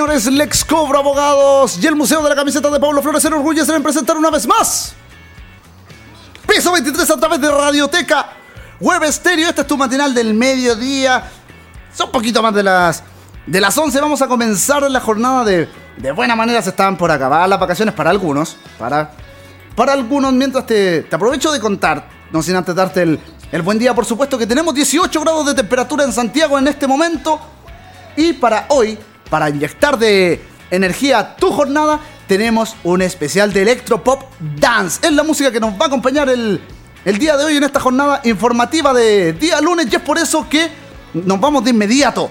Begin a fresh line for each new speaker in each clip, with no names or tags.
Señores, Lex Cobra Abogados y el Museo de la Camiseta de Pablo Flores se enorgullecen en presentar una vez más Piso 23 a través de Radioteca Web Estéreo. Este es tu matinal del mediodía. Son poquito más de las de las 11. Vamos a comenzar la jornada de de buena manera. Se estaban por acabar las vacaciones para algunos. Para, para algunos, mientras te, te aprovecho de contar, no sin antes darte el, el buen día, por supuesto, que tenemos 18 grados de temperatura en Santiago en este momento. Y para hoy, para inyectar de energía tu jornada, tenemos un especial de Electropop Dance. Es la música que nos va a acompañar el, el día de hoy en esta jornada informativa de día lunes. Y es por eso que nos vamos de inmediato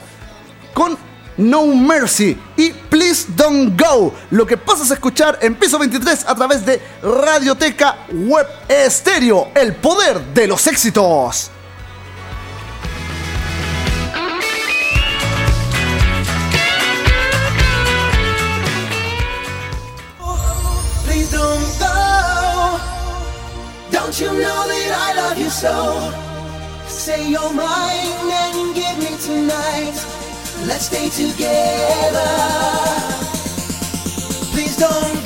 con No Mercy y Please Don't Go. Lo que pasas a escuchar en piso 23 a través de Radioteca Web Estéreo. El poder de los éxitos.
Don't you know that I love you so? Say you're mine and give me tonight. Let's stay together. Please don't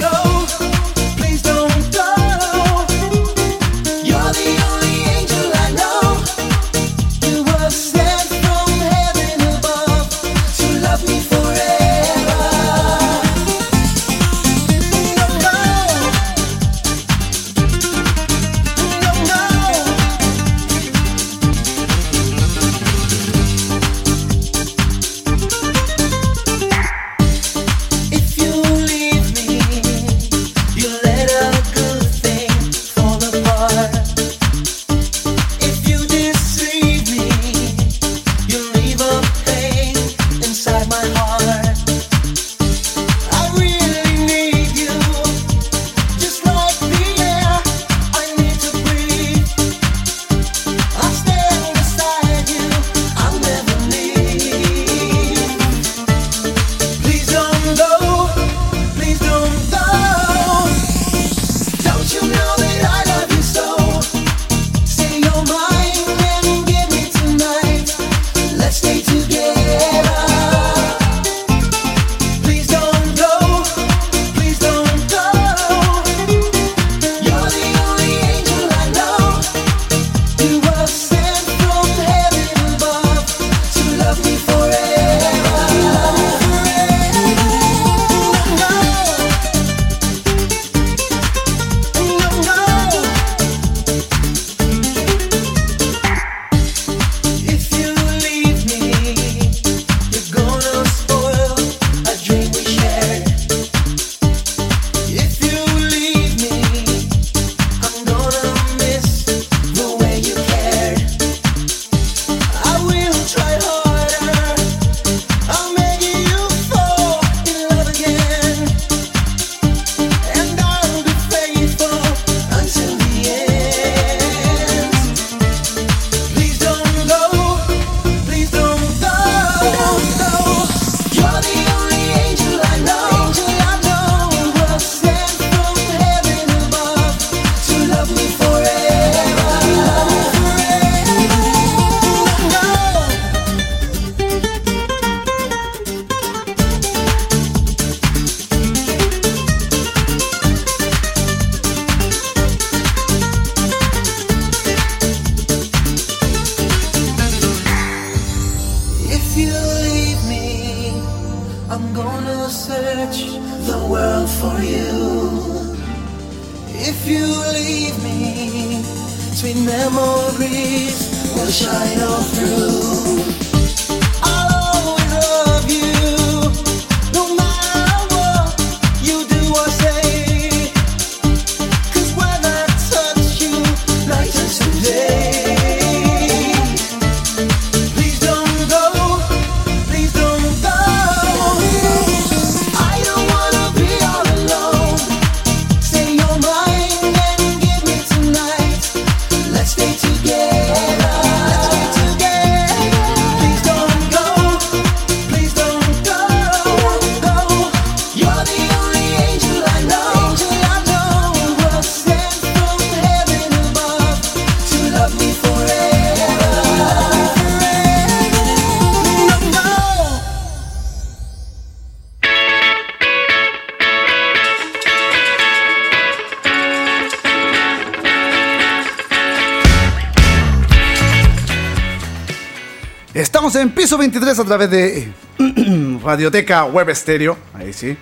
piso 23 a través de Radioteca Web Estéreo. Ahí sí.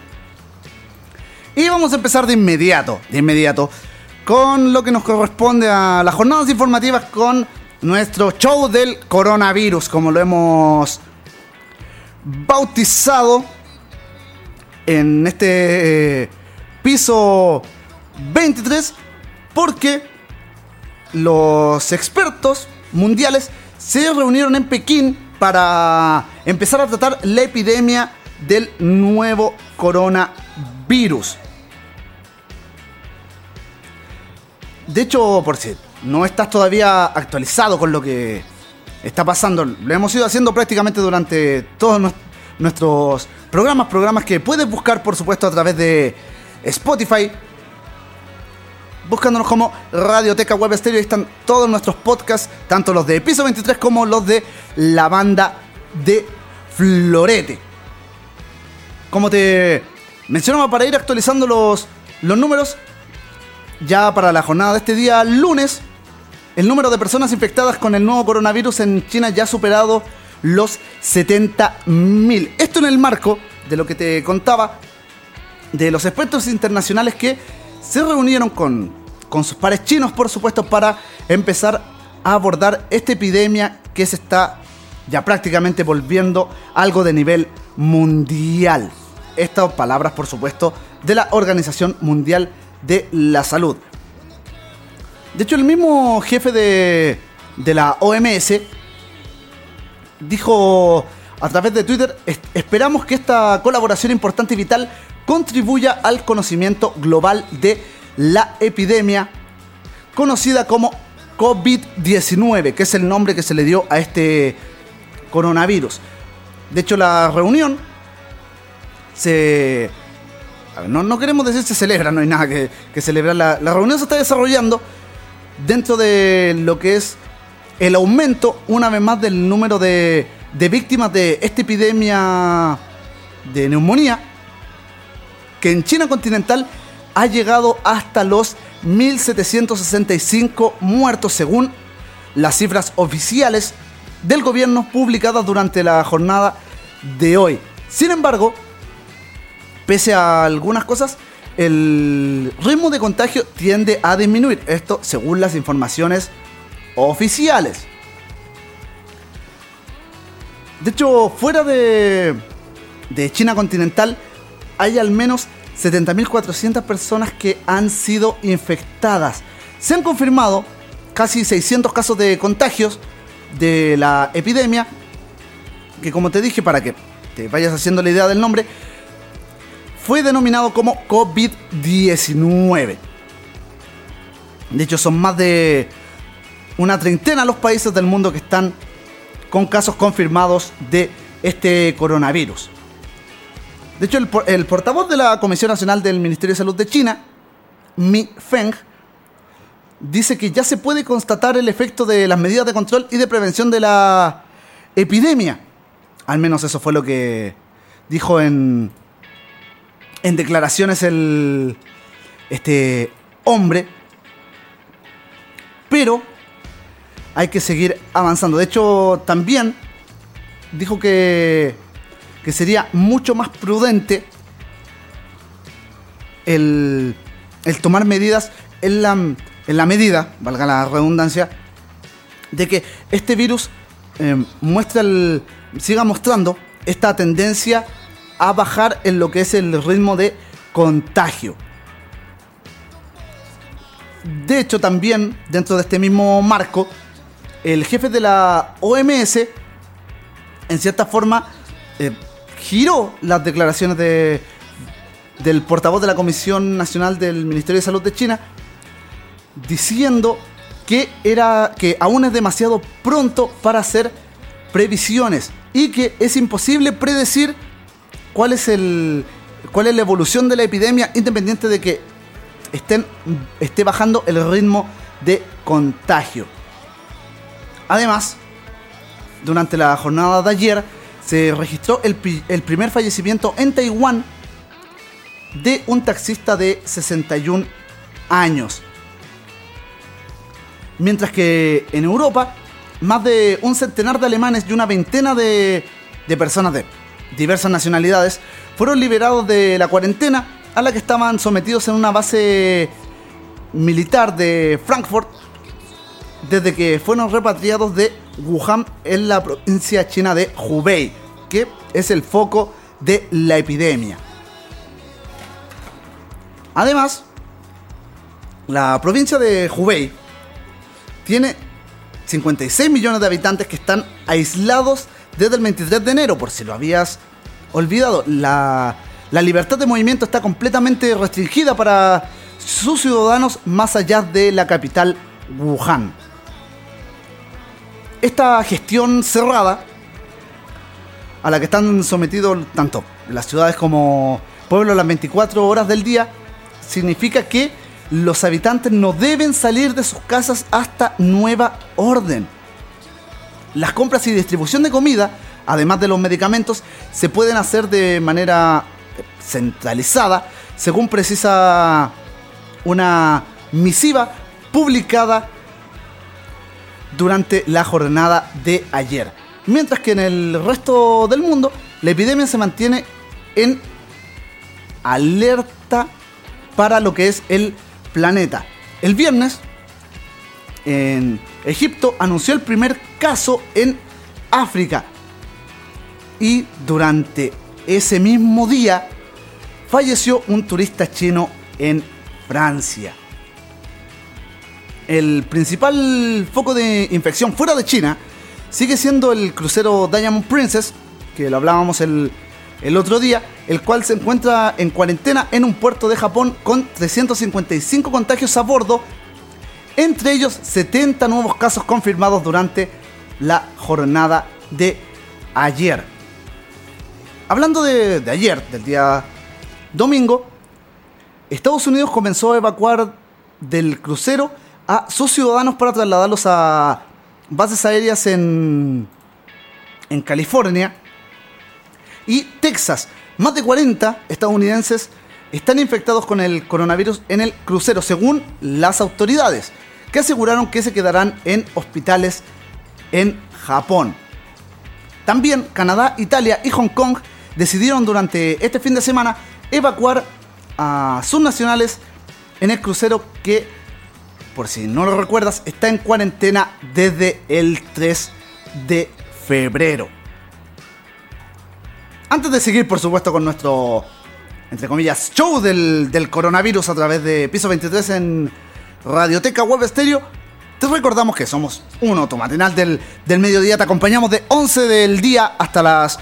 Y vamos a empezar de inmediato, de inmediato, con lo que nos corresponde a las jornadas informativas con nuestro show del coronavirus, como lo hemos bautizado en este eh, piso 23, porque los expertos mundiales se reunieron en Pekín para empezar a tratar la epidemia del nuevo coronavirus. De hecho, por si no estás todavía actualizado con lo que está pasando, lo hemos ido haciendo prácticamente durante todos nuestros programas, programas que puedes buscar por supuesto a través de Spotify, buscándonos como Radioteca Web Stereo. Ahí están todos nuestros podcasts, tanto los de Piso 23 como los de la banda de Florete. Como te mencionaba, para ir actualizando los, los números, ya para la jornada de este día, lunes, el número de personas infectadas con el nuevo coronavirus en China ya ha superado los 70.000. Esto en el marco de lo que te contaba de los expertos internacionales que se reunieron con, con sus pares chinos, por supuesto, para empezar a abordar esta epidemia que se está ya prácticamente volviendo algo de nivel mundial. Estas palabras, por supuesto, de la Organización Mundial de la Salud. De hecho, el mismo jefe de, de la OMS dijo a través de Twitter, esperamos que esta colaboración importante y vital contribuya al conocimiento global de la epidemia conocida como COVID-19, que es el nombre que se le dio a este coronavirus. De hecho, la reunión se... no, queremos decir se celebra, no hay nada que, celebrar. La, la reunión se está desarrollando dentro de lo que es el aumento, una vez más, del número de, de víctimas de esta epidemia de neumonía, que en China continental ha llegado hasta los 1.765 muertos según las cifras oficiales del gobierno publicadas durante la jornada de hoy. Sin embargo, pese a algunas cosas, el ritmo de contagio tiende a disminuir. Esto según las informaciones oficiales. De hecho, fuera de, de China continental, hay al menos 70.400 personas que han sido infectadas. Se han confirmado casi 600 casos de contagios de la epidemia, que como te dije, para que te vayas haciendo la idea del nombre, fue denominado como COVID-19. De hecho, son más de una treintena los países del mundo que están con casos confirmados de este coronavirus. De hecho, el, portavoz de la Comisión Nacional del Ministerio de Salud de China, Mi Feng, dice que ya se puede constatar el efecto de las medidas de control y de prevención de la epidemia. Al menos eso fue lo que dijo en, en declaraciones el este hombre. Pero hay que seguir avanzando. De hecho, también dijo que que sería mucho más prudente el, tomar medidas en la, en la medida, valga la redundancia, de que este virus eh, muestra el, siga mostrando esta tendencia a bajar en lo que es el ritmo de contagio. De hecho, también dentro de este mismo marco, el jefe de la OMS, en cierta forma, eh, giró las declaraciones de, del portavoz de la Comisión Nacional del Ministerio de Salud de China, diciendo que, era, que aún es demasiado pronto para hacer previsiones y que es imposible predecir cuál es, el, cuál es la evolución de la epidemia independiente de que estén, esté bajando el ritmo de contagio. Además, durante la jornada de ayer, se registró el, primer fallecimiento en Taiwán de un taxista de 61 años. Mientras que en Europa más de un centenar de alemanes y una veintena de, de personas de diversas nacionalidades fueron liberados de la cuarentena a la que estaban sometidos en una base militar de Frankfurt desde que fueron repatriados de Wuhan en la provincia china de Hubei, que es el foco de la epidemia. Además, la provincia de Hubei tiene 56 millones de habitantes que están aislados desde el 23 de enero, por si lo habías olvidado. La, la libertad de movimiento está completamente restringida para sus ciudadanos más allá de la capital Wuhan. Esta gestión cerrada, a la que están sometidos tanto las ciudades como pueblos las 24 horas del día, significa que los habitantes no deben salir de sus casas hasta nueva orden. Las compras y distribución de comida, además de los medicamentos, se pueden hacer de manera centralizada, según precisa una misiva publicada durante la jornada de ayer. Mientras que en el resto del mundo la epidemia se mantiene en alerta para lo que es el planeta. El viernes, en Egipto, anunció el primer caso en África. Y durante ese mismo día, falleció un turista chino en Francia. El principal foco de infección fuera de China sigue siendo el crucero Diamond Princess, que lo hablábamos el, el otro día, el cual se encuentra en cuarentena en un puerto de Japón con 355 contagios a bordo, entre ellos 70 nuevos casos confirmados durante la jornada de ayer. Hablando de, de ayer, del día domingo, Estados Unidos comenzó a evacuar del crucero a sus ciudadanos para trasladarlos a bases aéreas en, en California y Texas. Más de 40 estadounidenses están infectados con el coronavirus en el crucero, según las autoridades, que aseguraron que se quedarán en hospitales en Japón. También Canadá, Italia y Hong Kong decidieron durante este fin de semana evacuar a sus nacionales en el crucero que, por si no lo recuerdas, está en cuarentena desde el 3 de febrero. Antes de seguir, por supuesto, con nuestro, entre comillas, show del, del coronavirus a través de Piso 23 en Radioteca Web Stereo, te recordamos que somos un automatinal del, del mediodía. Te acompañamos de 11 del día hasta las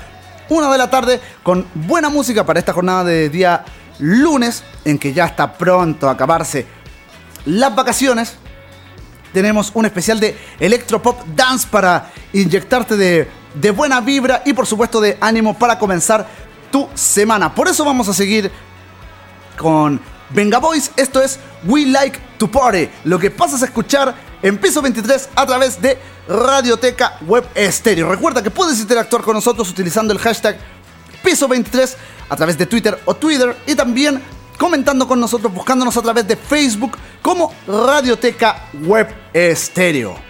1 de la tarde con buena música para esta jornada de día lunes, en que ya está pronto a acabarse las vacaciones. Tenemos un especial de Electropop Dance para inyectarte de, buena vibra y por supuesto de ánimo para comenzar tu semana. Por eso vamos a seguir con Venga Boys. Esto es We Like to Party. Lo que pasas a escuchar en piso 23 a través de Radioteca Web Estéreo. Recuerda que puedes interactuar con nosotros utilizando el hashtag piso 23 a través de Twitter o Twitter y también comentando con nosotros, buscándonos a través de Facebook como Radioteca Web Estéreo.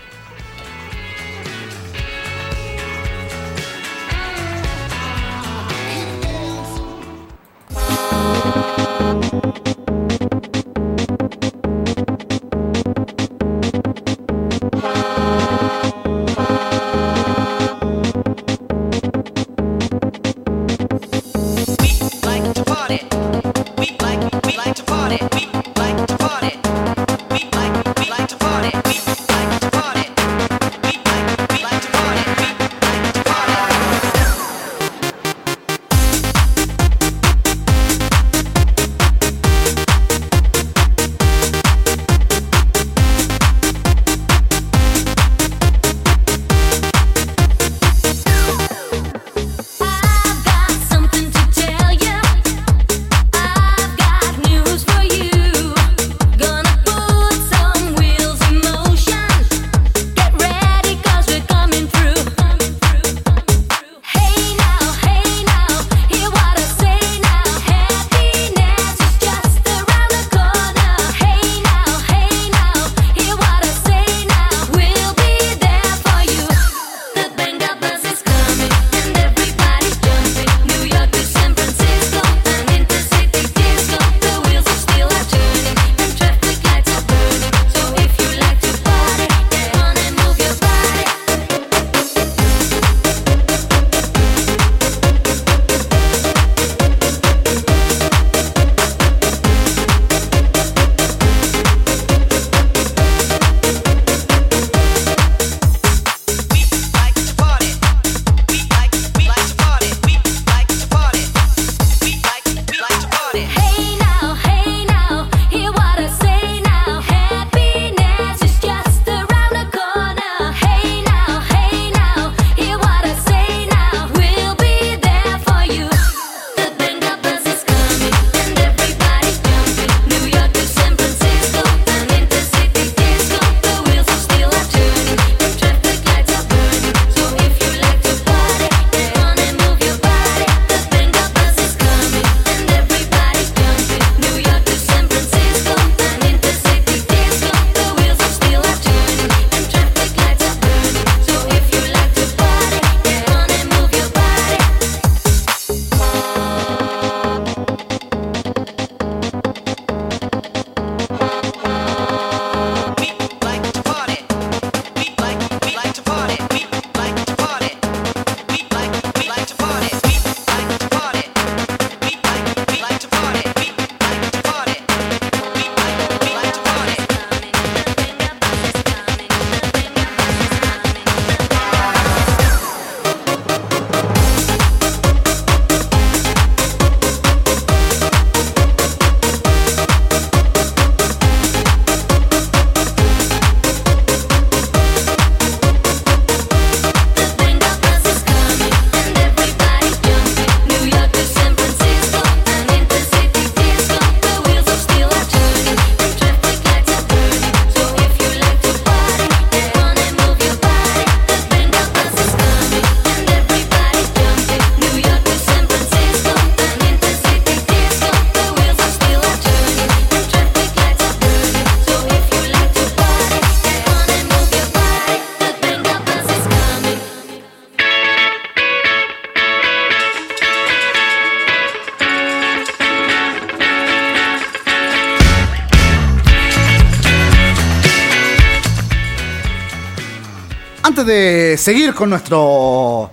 De seguir con nuestro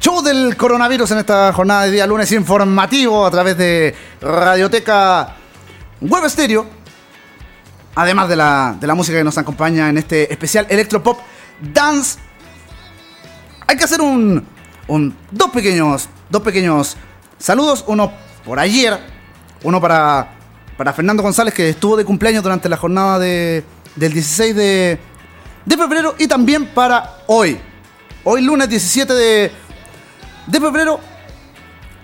show del coronavirus en esta jornada de día lunes informativo a través de Radioteca Web Stereo, además de la, de la música que nos acompaña en este especial Electropop Dance, hay que hacer un, un dos pequeños dos pequeños saludos, uno por ayer, uno para para Fernando González que estuvo de cumpleaños durante la jornada de, del 16 de, de febrero y también para hoy. Hoy lunes 17 de, de febrero,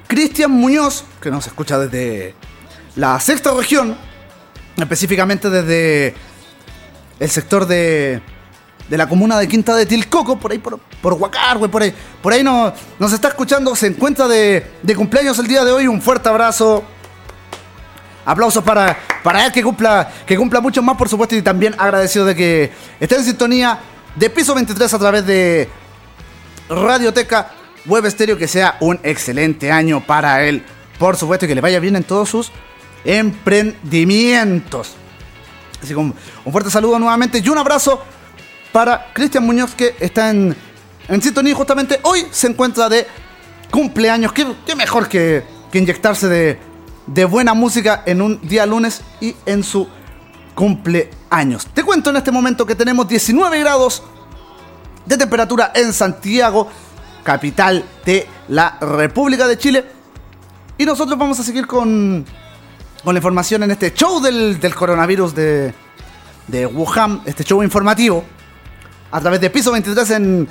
Cristian Muñoz, que nos escucha desde la sexta región, específicamente desde el sector de, de la comuna de Quinta de Tilcoco, por ahí por, por Huacarwe, por ahí, por ahí nos, nos está escuchando, se encuentra de, de cumpleaños el día de hoy, un fuerte abrazo. Aplausos para, para él que cumpla, que cumpla mucho más, por supuesto, y también agradecido de que esté en sintonía de piso 23 a través de Radioteca Web Estéreo, que sea un excelente año para él. Por supuesto, y que le vaya bien en todos sus emprendimientos. Así que un, un fuerte saludo nuevamente y un abrazo para Cristian Muñoz, que está en, en sintonía justamente hoy se encuentra de cumpleaños. Qué, qué mejor que, que inyectarse de, de buena música en un día lunes y en su cumpleaños. Te cuento en este momento que tenemos 19 grados de temperatura en Santiago, capital de la República de Chile. Y nosotros vamos a seguir con, con la información en este show del, del coronavirus de, de Wuhan, este show informativo, a través de Piso 23 en,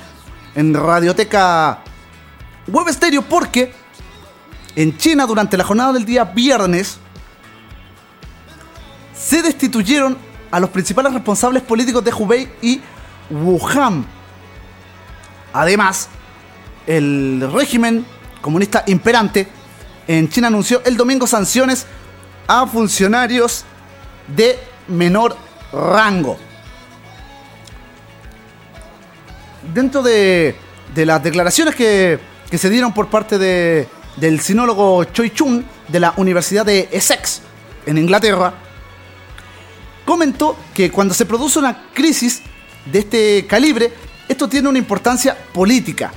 en Radioteca Web Stereo, porque en China durante la jornada del día viernes se destituyeron a los principales responsables políticos de Hubei y Wuhan. Además, el régimen comunista imperante en China anunció el domingo sanciones a funcionarios de menor rango. Dentro de, de las declaraciones que, que se dieron por parte de, del sinólogo Choi Chung de la Universidad de Essex, en Inglaterra, comentó que cuando se produce una crisis de este calibre, esto tiene una importancia política,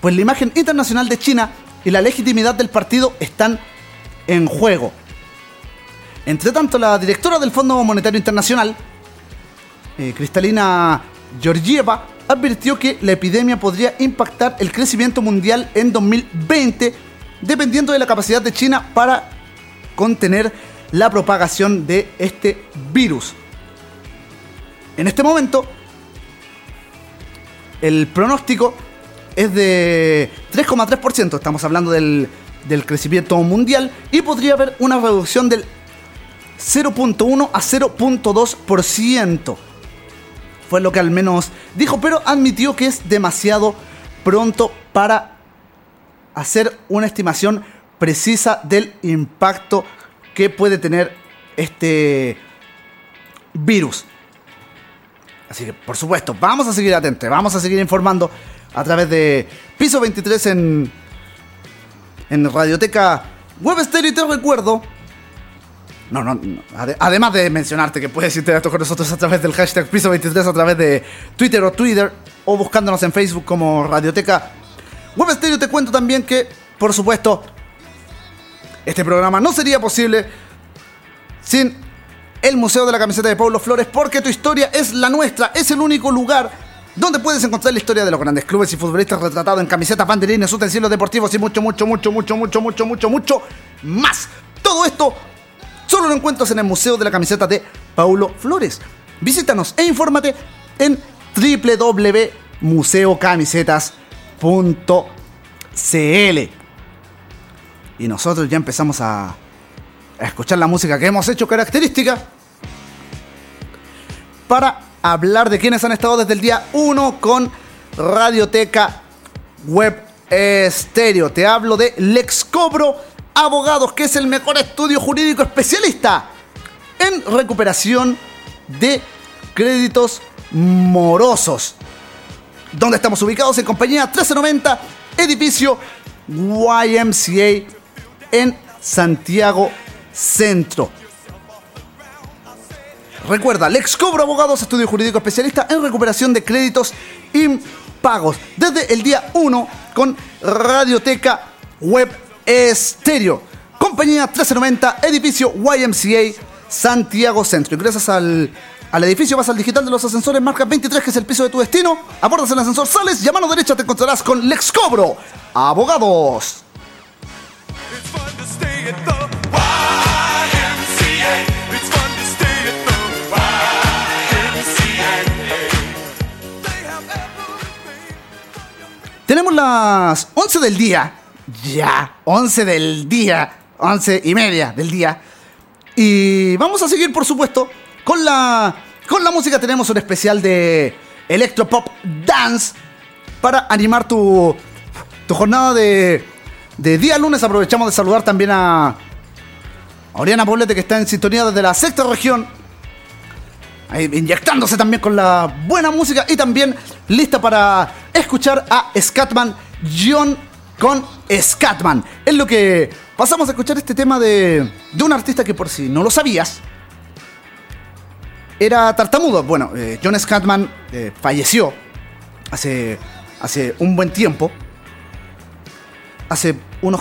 pues la imagen internacional de China y la legitimidad del partido están en juego. Entre tanto, la directora del Fondo Monetario Internacional, eh, Cristalina Georgieva, advirtió que la epidemia podría impactar el crecimiento mundial en 2020, dependiendo de la capacidad de China para contener la propagación de este virus. En este momento, el pronóstico es de 3,3%, estamos hablando del, del crecimiento mundial, y podría haber una reducción del 0.1 a 0.2%. Fue lo que al menos dijo, pero admitió que es demasiado pronto para hacer una estimación precisa del impacto que puede tener este virus. Así que, por supuesto, vamos a seguir atentos, vamos a seguir informando a través de Piso 23 en, en Radioteca Web. Y te recuerdo no, no, no. Ade- además de mencionarte que puedes interactuar con nosotros a través del hashtag Piso23, a través de Twitter o Twitter, o buscándonos en Facebook como Radioteca Web Stereo, te cuento también que, por supuesto, este programa no sería posible sin el Museo de la Camiseta de Pablo Flores, porque tu historia es la nuestra, es el único lugar donde puedes encontrar la historia de los grandes clubes y futbolistas retratados en camisetas, banderines, utensilios deportivos y mucho, mucho, mucho, mucho, mucho, mucho, mucho, mucho más. Todo esto solo lo encuentras en el Museo de la Camiseta de Paulo Flores. Visítanos e infórmate en www.museocamisetas.cl. Y nosotros ya empezamos a, escuchar la música que hemos hecho característica para hablar de quienes han estado desde el día 1 con Radioteca Web Estéreo. Te hablo de Lex Cobro Abogados, que es el mejor estudio jurídico especialista en recuperación de créditos morosos. Donde estamos ubicados en compañía 1390, edificio YMCA en Santiago Centro. Recuerda, Lex Cobro Abogados, estudio jurídico especialista en recuperación de créditos impagos. Desde el día 1 con Radioteca Web Estéreo. Compañía 1390, edificio YMCA, Santiago Centro. Ingresas al, al edificio, vas al digital de los ascensores, marca 23, que es el piso de tu destino. Abordas el ascensor, sales y a mano derecha te encontrarás con Lex Cobro Abogados. Tenemos las 11 del día. Ya, 11 del día. 11 y media del día. Y vamos a seguir, por supuesto, con la, con la música. Tenemos un especial de Electropop Dance para animar tu, tu jornada de, de día lunes. Aprovechamos de saludar también a, Oriana Poblete, que está en sintonía desde la sexta región. Inyectándose también con la buena música y también lista para escuchar a Scatman John con Scatman. Es lo que pasamos a escuchar este tema de, de un artista que por si no lo sabías, era tartamudo. Bueno, eh, John Scatman eh, falleció hace, hace un buen tiempo. Hace unos,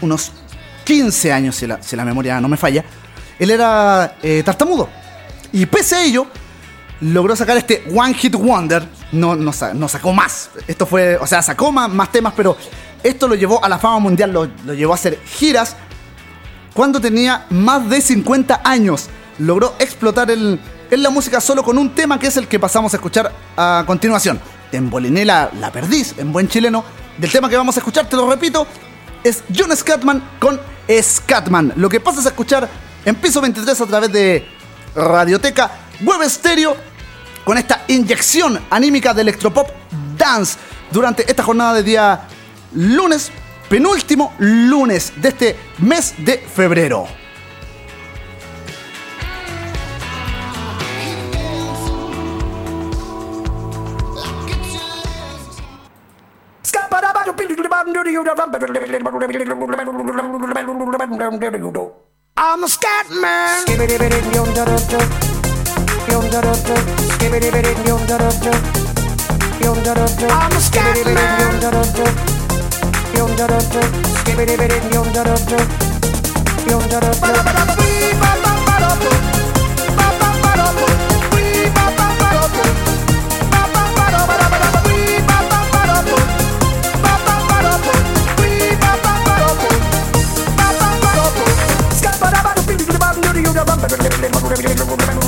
unos 15 años, si la, si la memoria no me falla. Él era eh, tartamudo. Y pese a ello, logró sacar este One Hit Wonder. No, no, sa- no sacó más. Esto fue, o sea, sacó más, más temas, pero esto lo llevó a la fama mundial, lo, lo llevó a hacer giras cuando tenía más de 50 años. Logró explotar en la música solo con un tema que es el que pasamos a escuchar a continuación. Te emboliné la, la perdiz en buen chileno. Del tema que vamos a escuchar, te lo repito, es John Scatman con Scatman. Lo que pasas a escuchar en piso 23 a través de Radioteca Web Estéreo con esta inyección anímica de Electropop Dance durante esta jornada de día lunes, penúltimo lunes de este mes de febrero.
I'm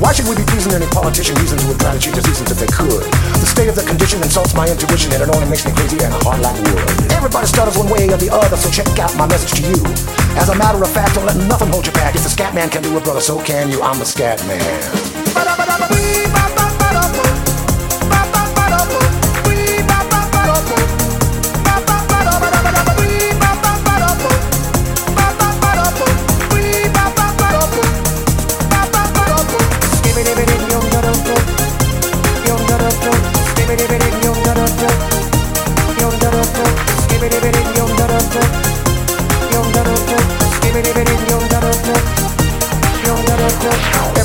Why should we be pleasing any politician reasons who would try to cheat the seasons if they could? The state of the condition insults my intuition and it only makes me crazy and hard like wood. Everybody stutters one way or the other, so check out my message to you. As a matter of fact, don't let nothing hold you back. If the scat man can do it, brother, so can you. I'm the scat man.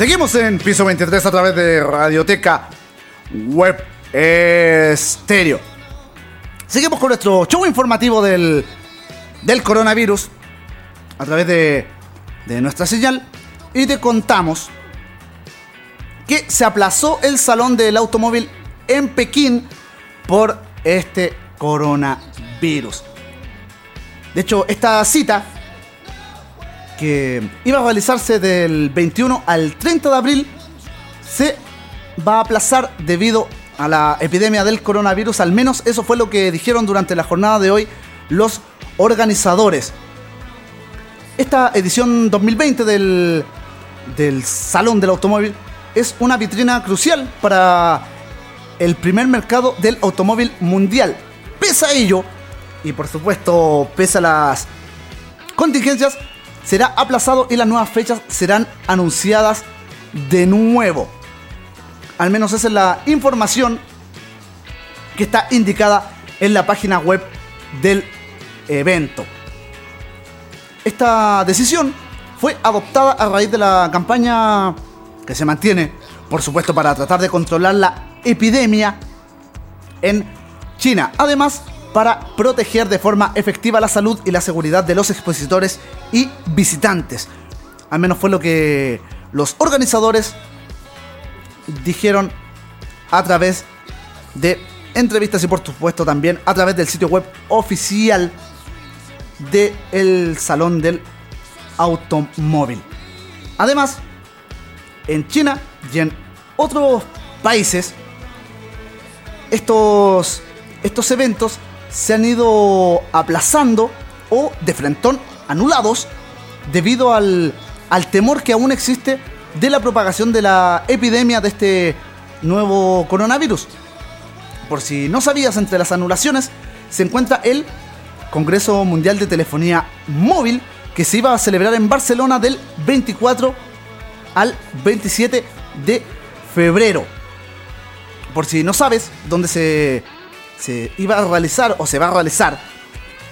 Seguimos en piso 23 a través de Radioteca Web Estéreo. Seguimos con nuestro show informativo del, del coronavirus a través de, de nuestra señal y te contamos que se aplazó el salón del automóvil en Pekín por este coronavirus. De hecho, esta cita que iba a realizarse del 21 al 30 de abril se va a aplazar debido a la epidemia del coronavirus. Al menos eso fue lo que dijeron durante la jornada de hoy los organizadores. Esta edición 2020 del, del Salón del Automóvil es una vitrina crucial para el primer mercado del automóvil mundial. Pese a ello, y por supuesto pese a las contingencias, será aplazado y las nuevas fechas serán anunciadas de nuevo. Al menos esa es la información que está indicada en la página web del evento. Esta decisión fue adoptada a raíz de la campaña que se mantiene, por supuesto, para tratar de controlar la epidemia en China. Además, para proteger de forma efectiva la salud y la seguridad de los expositores y visitantes. Al menos fue lo que los organizadores dijeron a través de entrevistas y por supuesto también a través del sitio web oficial del Salón del Automóvil. Además, en China y en otros países, estos, estos eventos se han ido aplazando o de frentón anulados debido al, al temor que aún existe de la propagación de la epidemia de este nuevo coronavirus. Por si no sabías, entre las anulaciones se encuentra el Congreso Mundial de Telefonía Móvil que se iba a celebrar en Barcelona del 24 al 27 de febrero. Por si no sabes dónde se, se iba a realizar o se va a realizar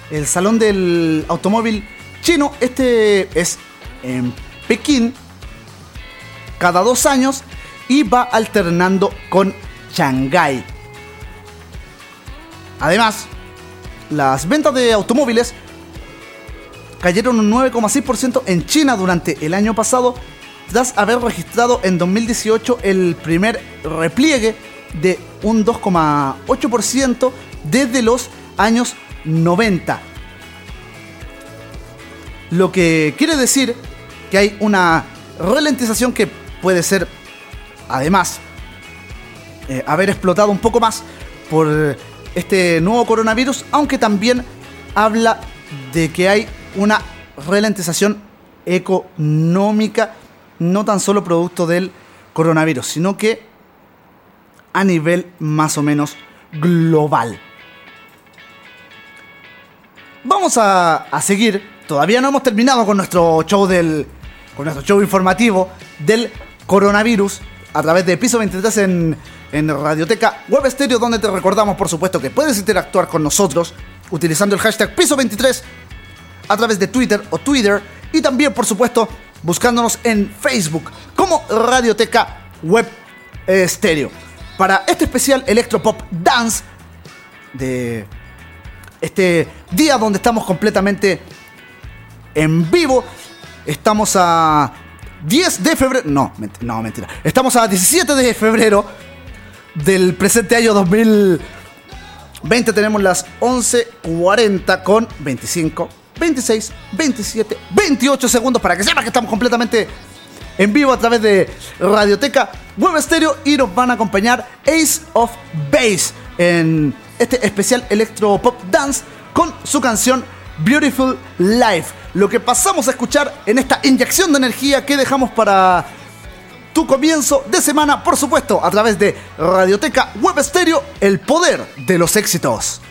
el Salón del Automóvil Chino, este es en Pekín cada dos años y va alternando con Shanghái. Además, las ventas de automóviles cayeron un 9,6% en China durante el año pasado, tras haber registrado en 2018 el primer repliegue de un 2,8% desde los años 90. Lo que quiere decir que hay una ralentización que puede ser, además, eh, haber explotado un poco más por este nuevo coronavirus, aunque también habla de que hay una ralentización económica, no tan solo producto del coronavirus, sino que a nivel más o menos global. Vamos a, a seguir, todavía no hemos terminado con nuestro show del con nuestro show informativo del coronavirus a través de Piso 23 en, en Radioteca Web Estéreo, donde te recordamos, por supuesto, que puedes interactuar con nosotros utilizando el hashtag Piso 23 a través de Twitter o Twitter y también, por supuesto, buscándonos en Facebook como Radioteca Web Estéreo
para este especial Electropop Dance de este día donde estamos completamente en vivo. Estamos a 10 de febrero. No, no, mentira. Estamos a 17 de febrero del presente año 2020. Tenemos las 11.40 con 25, 26, 27, 28 segundos para que sepas que estamos completamente en vivo a través de Radioteca Web Stereo y nos van a acompañar Ace of Base en este especial Electro Pop Dance con su canción Beautiful Life. Lo que pasamos a escuchar en esta inyección de energía que dejamos para tu comienzo de semana, por supuesto, a través de Radioteca Web Stereo, el poder de los éxitos.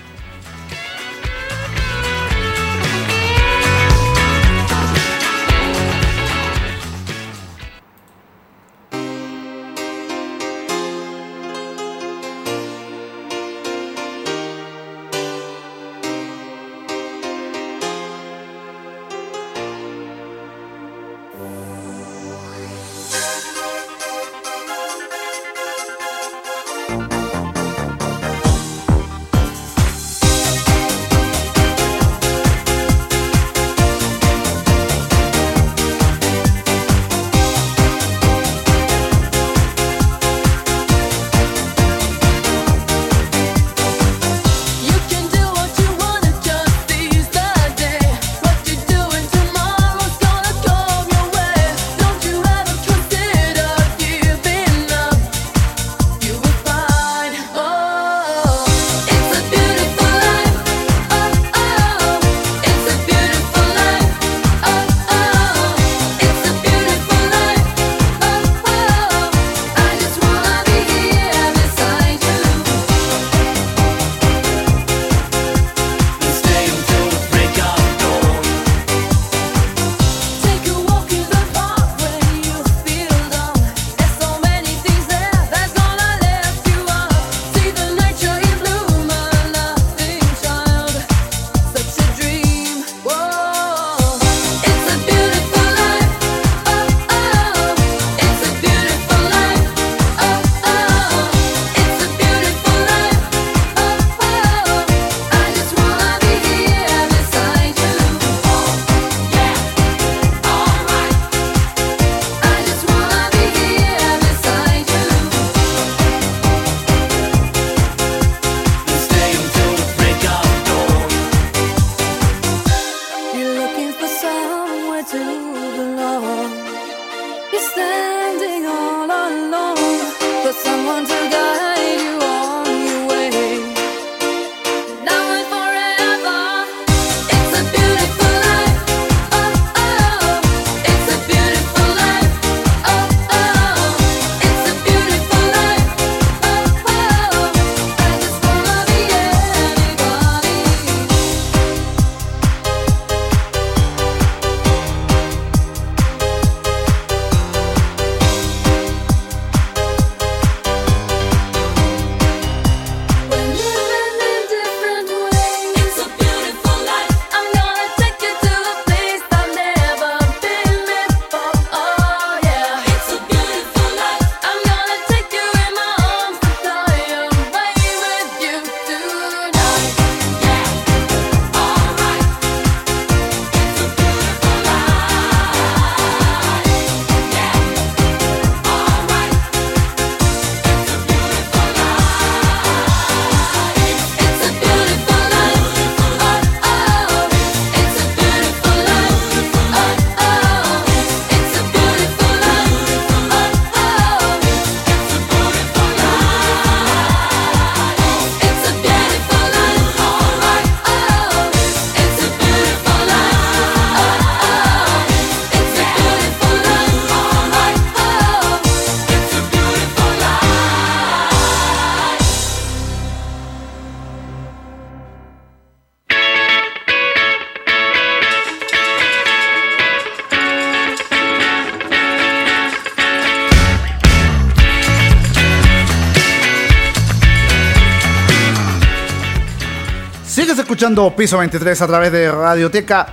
escuchando Piso 23 a través de Radioteca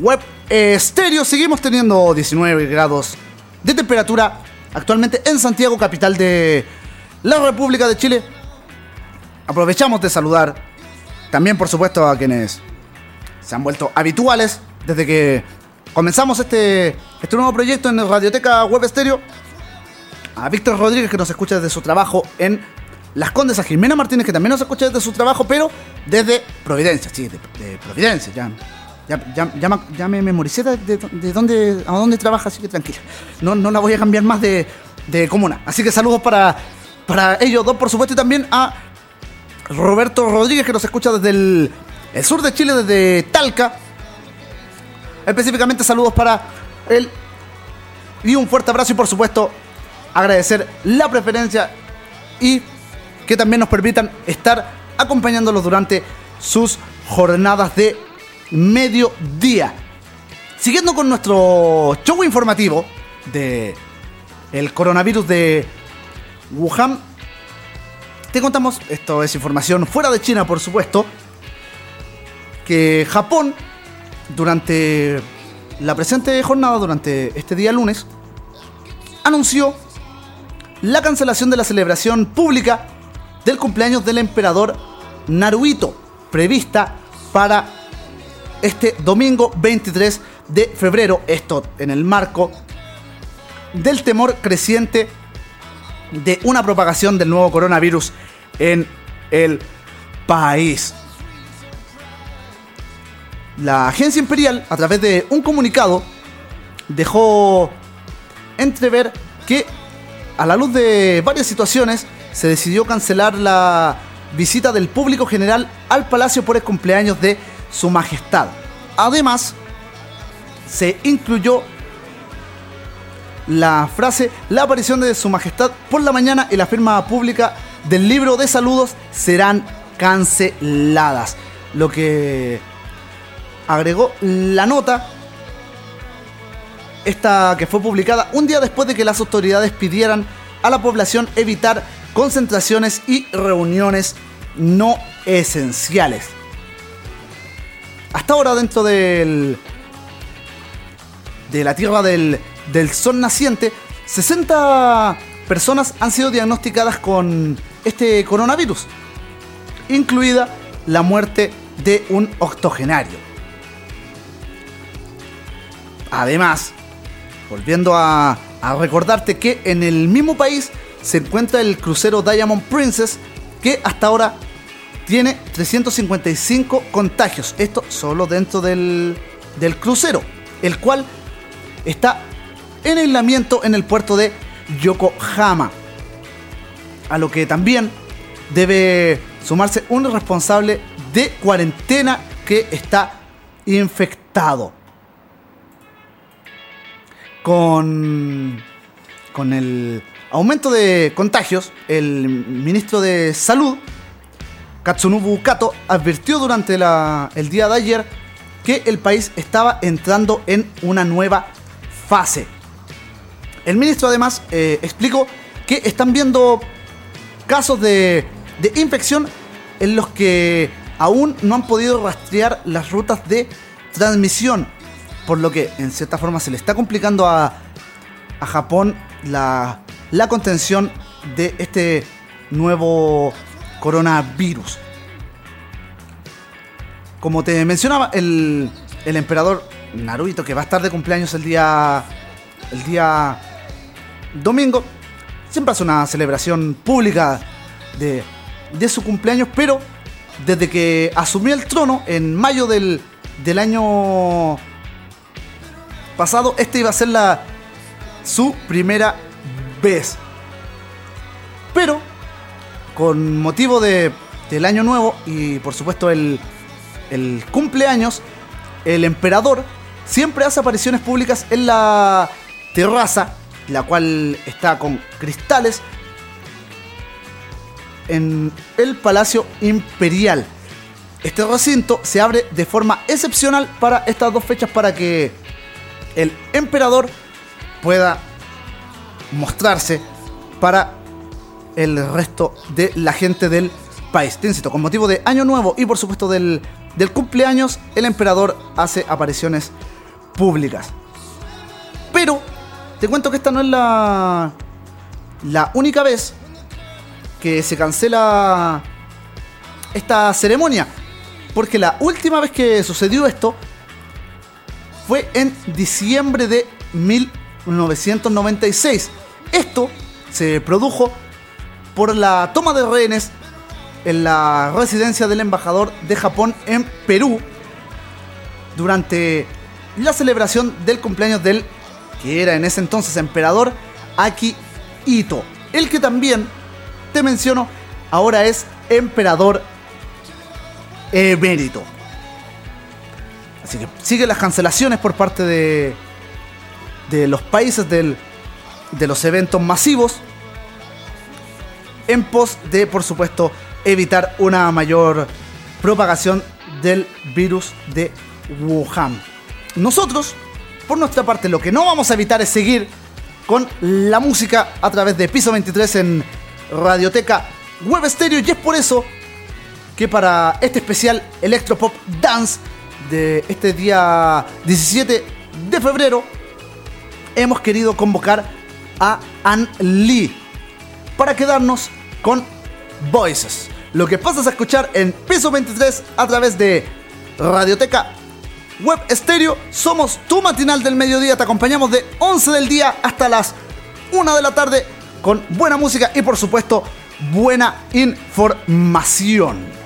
Web Estéreo. Seguimos teniendo 19 grados de temperatura actualmente en Santiago, capital de
la República de Chile. Aprovechamos de saludar también, por supuesto, a quienes se han vuelto habituales desde que comenzamos este, este nuevo proyecto en Radioteca Web Estéreo. A Víctor Rodríguez, que nos escucha desde su trabajo en las Condes, a Jimena Martínez, que también nos escucha desde su trabajo, pero desde Providencia, sí, de, de Providencia, ya. Ya, ya, ya me- memoricé de, de- de dónde, a dónde trabaja, así que tranquila. No, no la voy a cambiar más de, de comuna. Así que saludos para, para ellos dos, por supuesto, y también a Roberto Rodríguez, que nos escucha desde el, el sur de Chile, desde Talca. Específicamente saludos para él. Y un fuerte abrazo y por supuesto agradecer la preferencia y que también nos permitan estar acompañándolos durante sus jornadas de mediodía. Siguiendo con nuestro show informativo de el coronavirus de Wuhan, te contamos, esto es información fuera de China, por supuesto, que Japón, durante la presente jornada, durante este día lunes, anunció la cancelación de la celebración pública del cumpleaños del emperador Naruhito, prevista para este domingo 23 de febrero, esto en el marco del temor creciente de una propagación del nuevo coronavirus en el país. La agencia imperial, a través de un comunicado, dejó entrever que a la luz de varias situaciones se decidió cancelar la visita del público general al palacio por el cumpleaños de su majestad. Además, se incluyó la frase la aparición de su majestad por la mañana y la firma pública del libro de saludos serán canceladas. Lo que agregó la nota esta que fue publicada un día después de que las autoridades pidieran a la población evitar concentraciones y reuniones no esenciales. Hasta ahora dentro del de la Tierra del, del Sol naciente, 60 personas han sido diagnosticadas con este coronavirus, incluida la muerte de un octogenario. Además, volviendo a, a recordarte que en el mismo país se encuentra el crucero Diamond Princess, que hasta ahora tiene 355 contagios. Esto solo dentro del, del crucero, el cual está en aislamiento en el puerto de Yokohama. A lo que también debe sumarse un responsable de cuarentena que está infectado. Con, con el aumento de contagios, el ministro de Salud, Katsunobu Kato, advirtió durante el día de ayer que el país estaba entrando en una nueva fase. El ministro además eh, explicó que están viendo casos de, de infección en los que aún no han podido rastrear las rutas de transmisión, por lo que en cierta forma se le está complicando a, a Japón la, la contención de este nuevo coronavirus. Como te mencionaba, el, el emperador Naruhito, que va a estar de cumpleaños el día, el día domingo, siempre hace una celebración pública de, de su cumpleaños, pero desde que asumió el trono en mayo del, del año pasado, esta iba a ser la, su primera vez. Pero, con motivo de, del año nuevo y por supuesto el, el cumpleaños, el emperador siempre hace apariciones públicas en la terraza, la cual está con cristales, en el Palacio Imperial. Este recinto se abre de forma excepcional para estas dos fechas para que el emperador pueda mostrarse para el resto de la gente del país. Te con motivo de Año Nuevo y por supuesto del, del cumpleaños, el emperador hace apariciones públicas. Pero te cuento que esta no es la, la única vez que se cancela esta ceremonia. Porque la última vez que sucedió esto fue en diciembre de 1996. Esto se produjo por la toma de rehenes en la residencia del embajador de Japón en Perú durante la celebración del cumpleaños del que era en ese entonces emperador Akihito. El que también te menciono ahora es emperador emérito. Así que siguen las cancelaciones por parte de, de los países del- de los eventos masivos en pos de, por supuesto, evitar una mayor propagación del virus de Wuhan. Nosotros, por nuestra parte, lo que no vamos a evitar es seguir con la música a través de Piso 23 en Radioteca Web Stereo y es por eso que para este especial Electropop Dance de este día 17 de febrero hemos querido convocar a Ann Lee para quedarnos con Voices. Lo que pasas a escuchar en Piso 23 a través de Radioteca Web Stereo. Somos tu matinal del mediodía. Te acompañamos de 11 del día hasta las 1 de la tarde con buena música y por supuesto buena información.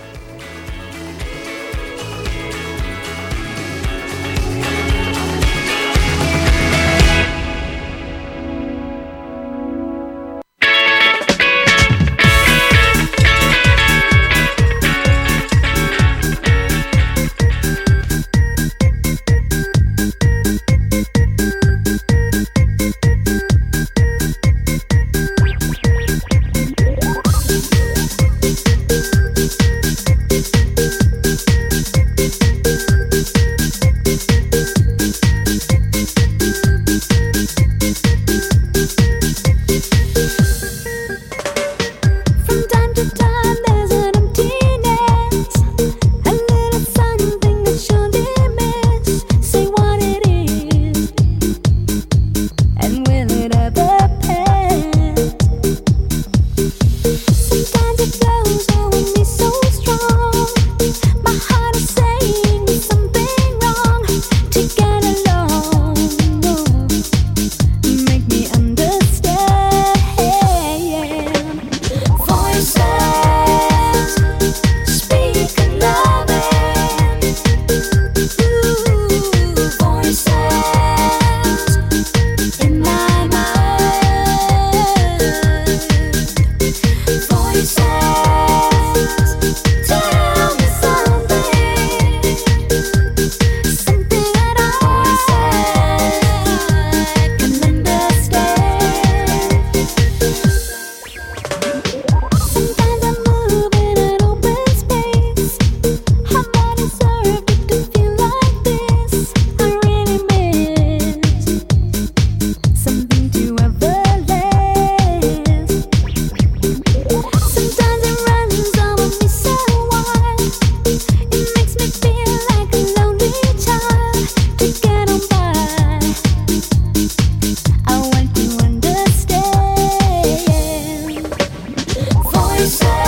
Inside.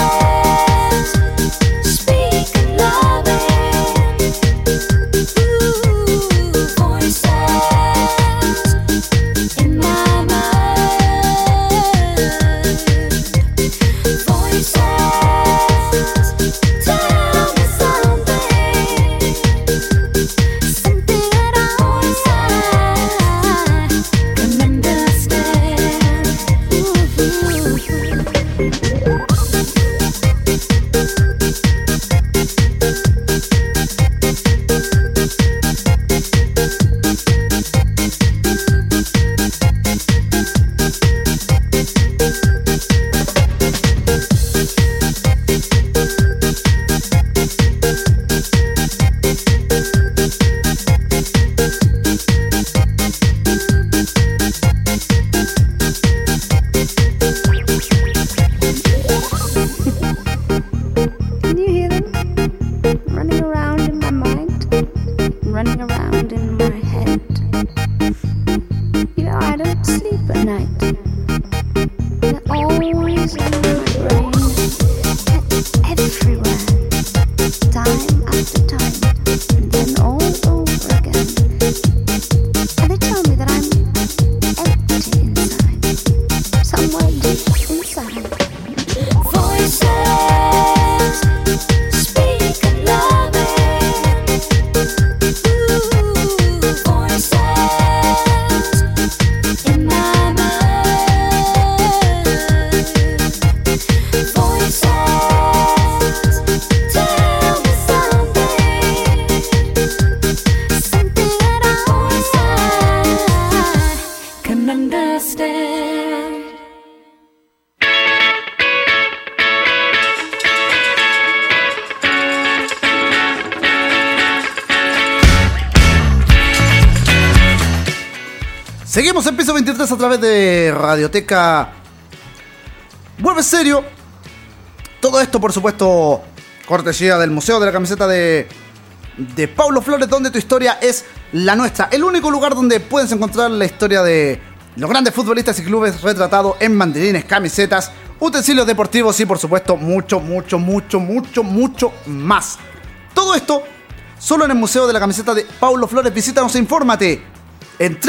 Radioteca Web Serio. Todo esto, por supuesto, cortesía del Museo de la Camiseta de, de Paulo Flores, donde tu historia es la nuestra. El único lugar donde puedes encontrar la historia de los grandes futbolistas y clubes retratados en banderines, camisetas, utensilios deportivos y, por supuesto, mucho, mucho, mucho, mucho, mucho más. Todo esto solo en el Museo de la Camiseta de Paulo Flores. Visítanos e infórmate en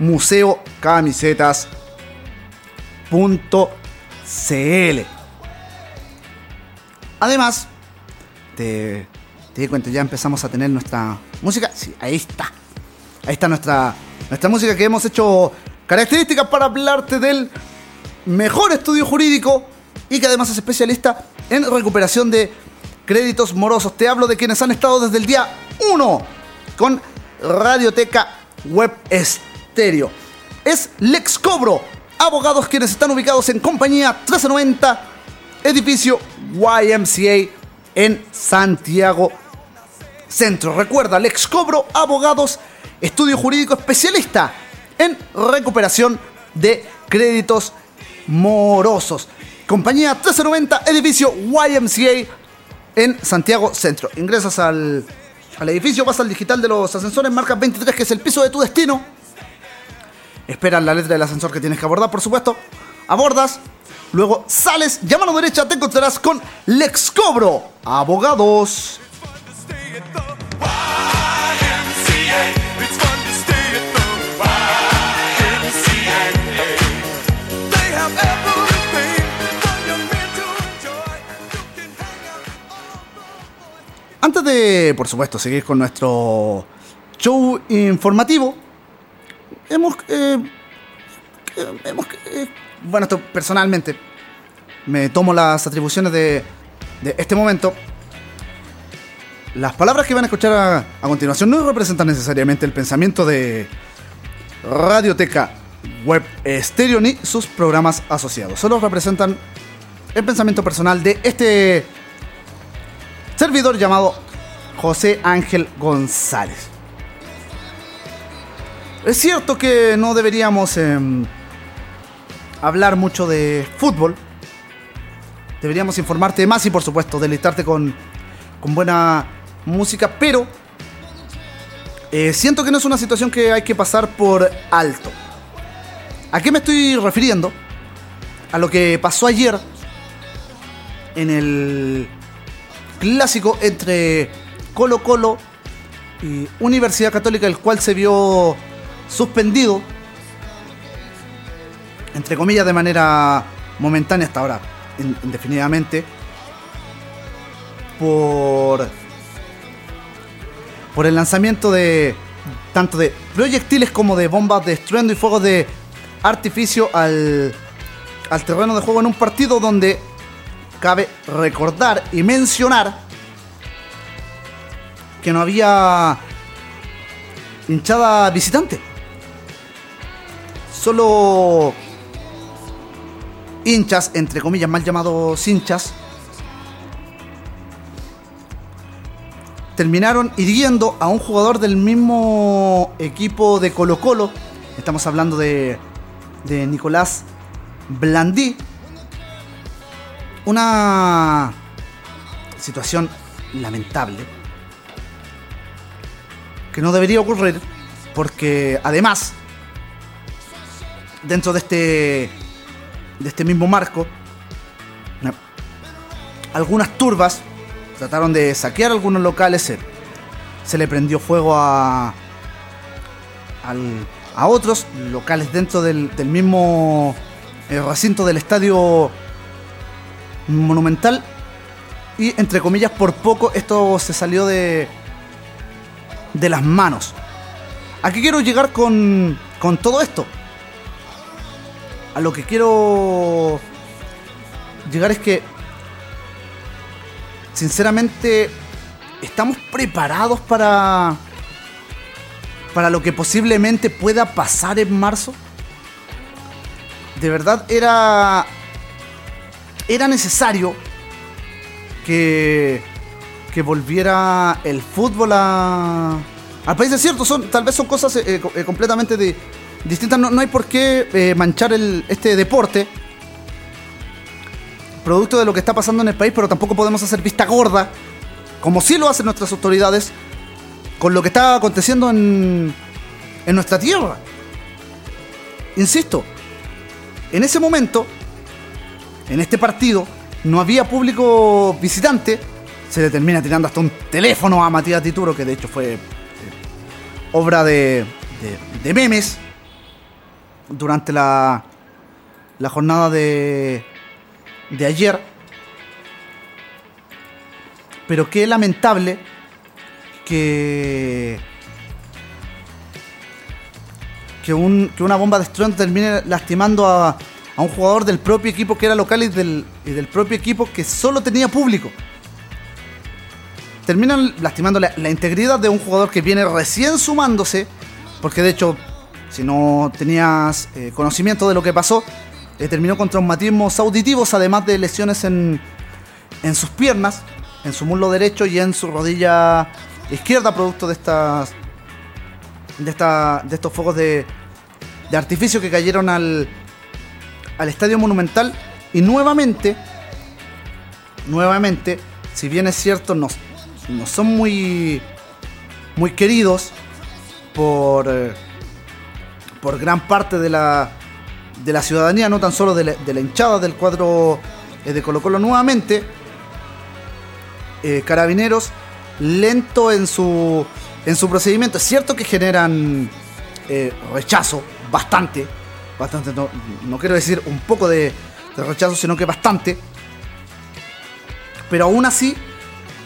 www.museocamisetas.cl. Además, te, di cuenta, ya empezamos a tener nuestra música. Sí, ahí está. Ahí está nuestra, nuestra música que hemos hecho características para hablarte del mejor estudio jurídico y que además es especialista en recuperación de créditos morosos. Te hablo de quienes han estado desde el día 1 con Radioteca Web Es Lex Cobro, abogados quienes están ubicados en compañía 1390, edificio YMCA en Santiago Centro. Recuerda, Lex Cobro, abogados, estudio jurídico especialista en recuperación de créditos morosos. Compañía 1390, edificio YMCA en Santiago Centro. Ingresas al, al edificio, vas al digital de los ascensores, marcas 23, que es el piso de tu destino. Esperas la letra del ascensor que tienes que abordar, por supuesto. Abordas, luego sales, llama a la derecha, te encontrarás con Lex Cobro, abogados. Antes de, por supuesto, seguir con nuestro show informativo, hemos, eh, hemos, eh, bueno, esto personalmente, me tomo las atribuciones de, este momento. Las palabras que van a escuchar a, continuación no representan necesariamente el pensamiento de Radioteca Web Estéreo ni sus programas asociados. Solo representan el pensamiento personal de este servidor llamado José Ángel González. Es cierto que no deberíamos em, hablar mucho de fútbol. Deberíamos informarte más y por supuesto deleitarte con, buena música, pero eh, siento que no es una situación que hay que pasar por alto. ¿A qué me estoy refiriendo? A lo que pasó ayer en el clásico entre Colo Colo y Universidad Católica, el cual se vio suspendido, entre comillas, de manera momentánea hasta ahora, in- indefinidamente, por, por el lanzamiento de tanto de proyectiles como de bombas de estruendo y fuegos de artificio al, al terreno de juego en un partido donde cabe recordar y mencionar que no había hinchada visitante. Solo hinchas, entre comillas, mal llamados hinchas, terminaron hiriendo a un jugador del mismo equipo de Colo Colo. Estamos hablando de, de Nicolás Blandí. Una situación lamentable que no debería ocurrir porque además dentro de este de este mismo marco na- algunas turbas trataron de saquear algunos locales se, se le prendió fuego a a otros locales dentro del, del mismo eh, recinto del estadio monumental y entre comillas por poco esto se salió de de las manos. ¿A qué quiero llegar con, con todo esto? A lo que quiero llegar es que, sinceramente, ¿estamos preparados para, para lo que posiblemente pueda pasar en marzo? De verdad era, era necesario que, que volviera el fútbol a, al país. Es cierto, son, tal vez son cosas eh, eh, completamente de- distintas. No, no hay por qué eh, manchar el, este deporte, producto de lo que está pasando en el país, pero tampoco podemos hacer vista gorda, como sí lo hacen nuestras autoridades, con lo que está aconteciendo en, en nuestra tierra. Insisto, en ese momento, en este partido, no había público visitante. Se le termina tirando hasta un teléfono a Matías Tituro, que de hecho fue eh, obra de, de- de memes durante la, la jornada de, de ayer. Pero qué lamentable que que, un, que una bomba de termine lastimando a, a un jugador del propio equipo que era local y del, y del propio equipo que solo tenía público. Terminan lastimando la, la integridad de un jugador que viene recién sumándose, porque de hecho, si no tenías eh, conocimiento de lo que pasó, eh, terminó con traumatismos auditivos, además de lesiones en, en sus piernas, en su muslo derecho y en su rodilla izquierda, producto de estas de, esta, de estos fuegos de, de artificio que cayeron al, al Estadio Monumental. Y nuevamente, nuevamente, si bien es cierto, no, no son muy, muy queridos por, eh, por gran parte de la, de la ciudadanía, no tan solo de la, de la hinchada del cuadro eh, de Colo Colo nuevamente. eh, carabineros lento en su en su procedimiento. Es cierto que generan eh, rechazo, bastante, bastante, no, no quiero decir un poco de, de rechazo, sino que bastante. Pero aún así,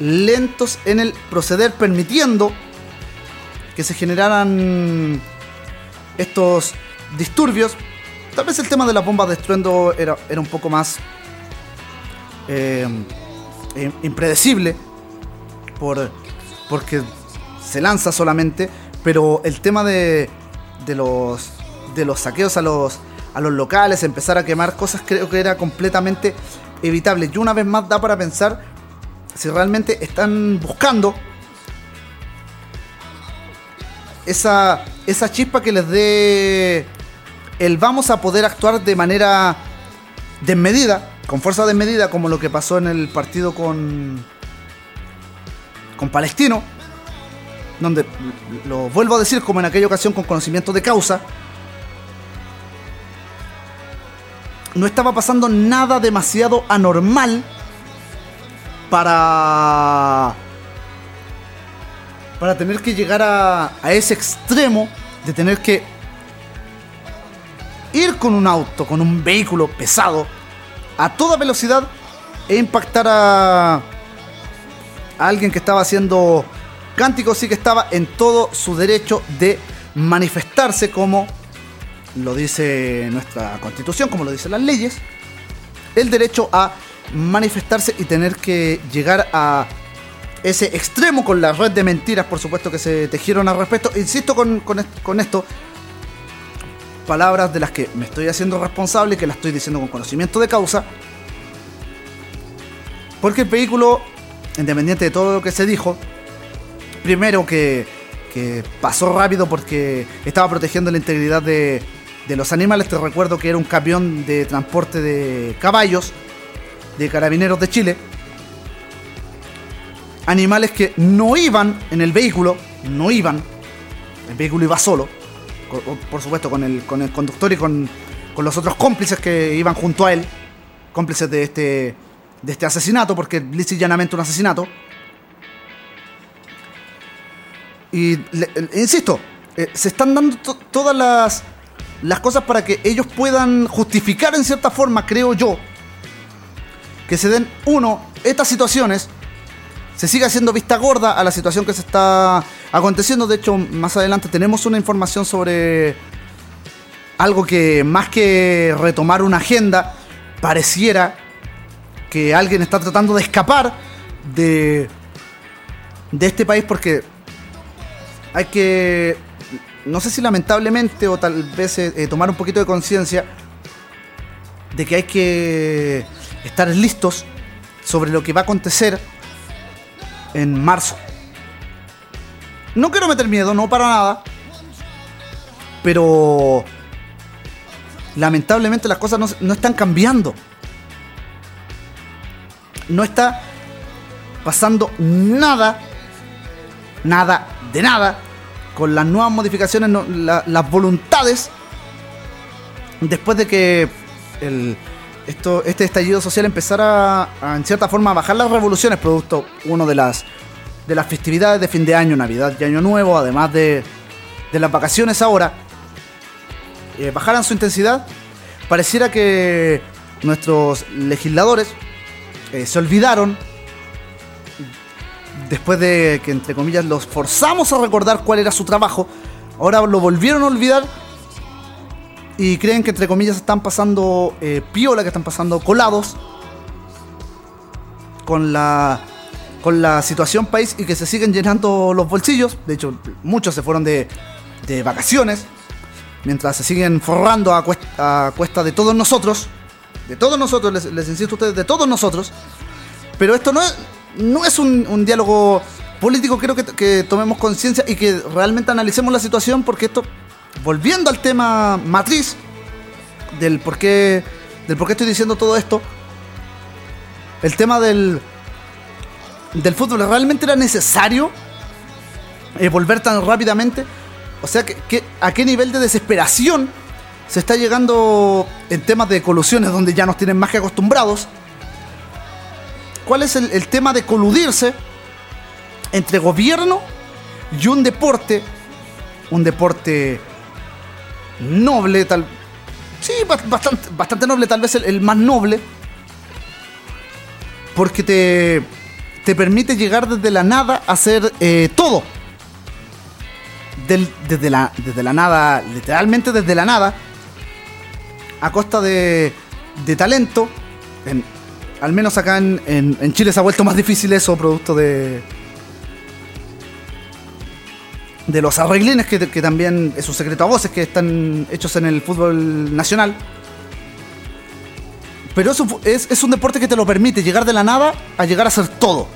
lentos en el proceder, permitiendo que se generaran estos disturbios. Tal vez el tema de las bombas de estruendo era, era un poco más eh, eh, impredecible por, porque se lanza solamente, pero el tema de, de los de los saqueos a los a los locales, empezar a quemar cosas, creo que era completamente evitable. Y una vez más da para pensar si realmente están buscando esa, esa chispa que les dé el vamos a poder actuar de manera desmedida, con fuerza desmedida, como lo que pasó en el partido con, con Palestino, donde lo vuelvo a decir como en aquella ocasión con conocimiento de causa, no estaba pasando nada demasiado anormal para para tener que llegar a, ese extremo de tener que ir con un auto, con un vehículo pesado a toda velocidad e impactar a, a alguien que estaba haciendo cánticos y que estaba en todo su derecho de manifestarse como lo dice nuestra constitución, como lo dicen las leyes, el derecho a manifestarse y tener que llegar a ese extremo con la red de mentiras, por supuesto, que se tejieron al respecto. Insisto con, con est- con esto, palabras de las que me estoy haciendo responsable que las estoy diciendo con conocimiento de causa. Porque el vehículo, independiente de todo lo que se dijo, primero que, que pasó rápido porque estaba protegiendo la integridad de, de los animales. Te recuerdo que era un camión de transporte de caballos de carabineros de Chile. Animales que no iban en el vehículo, no iban. El vehículo iba solo, por supuesto con el, con el conductor y con, con los otros cómplices que iban junto a él, cómplices de este, de este asesinato, porque lisa y llanamente un asesinato. Y le- insisto, eh, se están dando to- todas las, las cosas para que ellos puedan justificar en cierta forma, creo yo, que se den, uno, estas situaciones, se siga haciendo vista gorda a la situación que se está aconteciendo. De hecho, más adelante tenemos una información sobre algo que más que retomar una agenda, pareciera que alguien está tratando de escapar de, de este país porque hay que, no sé si lamentablemente o tal vez eh, eh, tomar un poquito de conciencia de que hay que estar listos sobre lo que va a acontecer en marzo. No quiero meter miedo, no para nada. Pero lamentablemente las cosas no, no están cambiando. No está pasando nada, nada de nada, con las nuevas modificaciones, las voluntades, después de que el- esto, este estallido social empezara a, en cierta forma a bajar las revoluciones, producto uno de las, de las festividades de fin de año, Navidad y Año Nuevo, además de, de las vacaciones ahora, eh, bajaran su intensidad, pareciera que nuestros legisladores eh, se olvidaron después de que entre comillas los forzamos a recordar cuál era su trabajo, ahora lo volvieron a olvidar y creen que entre comillas están pasando eh, piola, que están pasando colados con la con la situación país y que se siguen llenando los bolsillos. De hecho, muchos se fueron de, de vacaciones, mientras se siguen forrando a cuesta, a cuesta de todos nosotros. De todos nosotros, les, insisto a ustedes, de todos nosotros. Pero esto no es, no es un, diálogo político, creo que tomemos conciencia y que realmente analicemos la situación, porque esto, volviendo al tema matriz del por qué, del por qué estoy diciendo todo esto, el tema del, del fútbol, ¿realmente era necesario eh, volver tan rápidamente? O sea, que, ¿a qué nivel de desesperación se está llegando en temas de colusiones donde ya nos tienen más que acostumbrados? ¿Cuál es el tema de coludirse entre gobierno y un deporte? Un deporte noble, tal. Sí, ba- bastante, bastante noble, tal vez el, más noble. Porque te, te permite llegar desde la nada a hacer eh, todo. Desde, la, desde la nada, literalmente desde la nada, a costa de, de talento. En- al menos acá en- en Chile se ha vuelto más difícil eso, producto de. De los arreglines que, que también es un secreto a voces que están hechos en el fútbol nacional. Pero es un, es, es un deporte que te lo permite llegar de la nada a llegar a ser todo.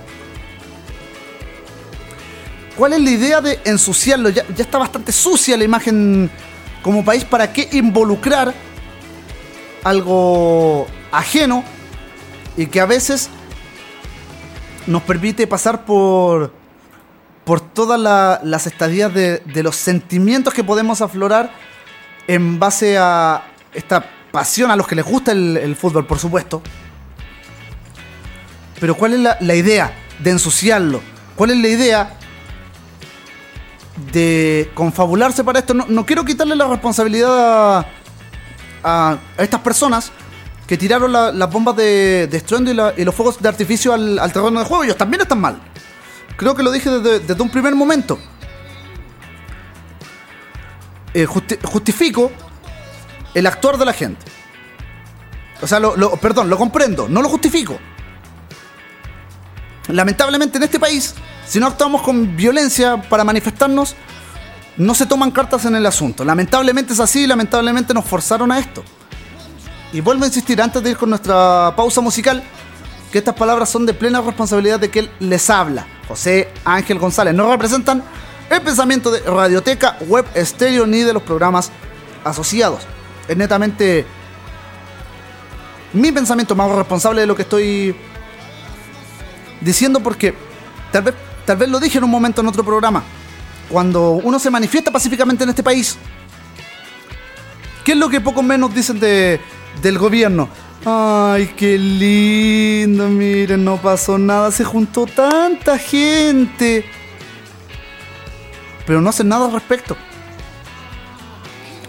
¿Cuál es la idea de ensuciarlo? Ya, ya está bastante sucia la imagen como país. ¿Para qué involucrar algo ajeno y que a veces nos permite pasar por, por todas la- las estadías de, de los sentimientos que podemos aflorar en base a esta pasión a los que les gusta el, fútbol, por supuesto. Pero ¿cuál es la, idea de ensuciarlo? ¿Cuál es la idea de confabularse para esto? No, quiero quitarle la responsabilidad a, a- estas personas que tiraron la- las bombas de, de estruendo y los fuegos de artificio al, al terreno de juego. Ellos también están mal. Creo que lo dije desde, un primer momento. Eh, justi- justifico el actuar de la gente. O sea, perdón, lo comprendo, no lo justifico. Lamentablemente en este país, si no actuamos con violencia para manifestarnos, no se toman cartas en el asunto. Lamentablemente es así, lamentablemente nos forzaron a esto. Y vuelvo a insistir antes de ir con nuestra pausa musical, que estas palabras son de plena responsabilidad de que él les habla. José Ángel González. No representan el pensamiento de Radioteca, Web Estéreo ni de los programas asociados. Es netamente mi pensamiento más responsable de lo que estoy diciendo porque tal vez, tal vez lo dije en un momento en otro programa. Cuando uno se manifiesta pacíficamente en este país, ¿qué es lo que poco menos dicen de, del gobierno? Ay, qué lindo, miren, no pasó nada, se juntó tanta gente. Pero no hacen nada al respecto.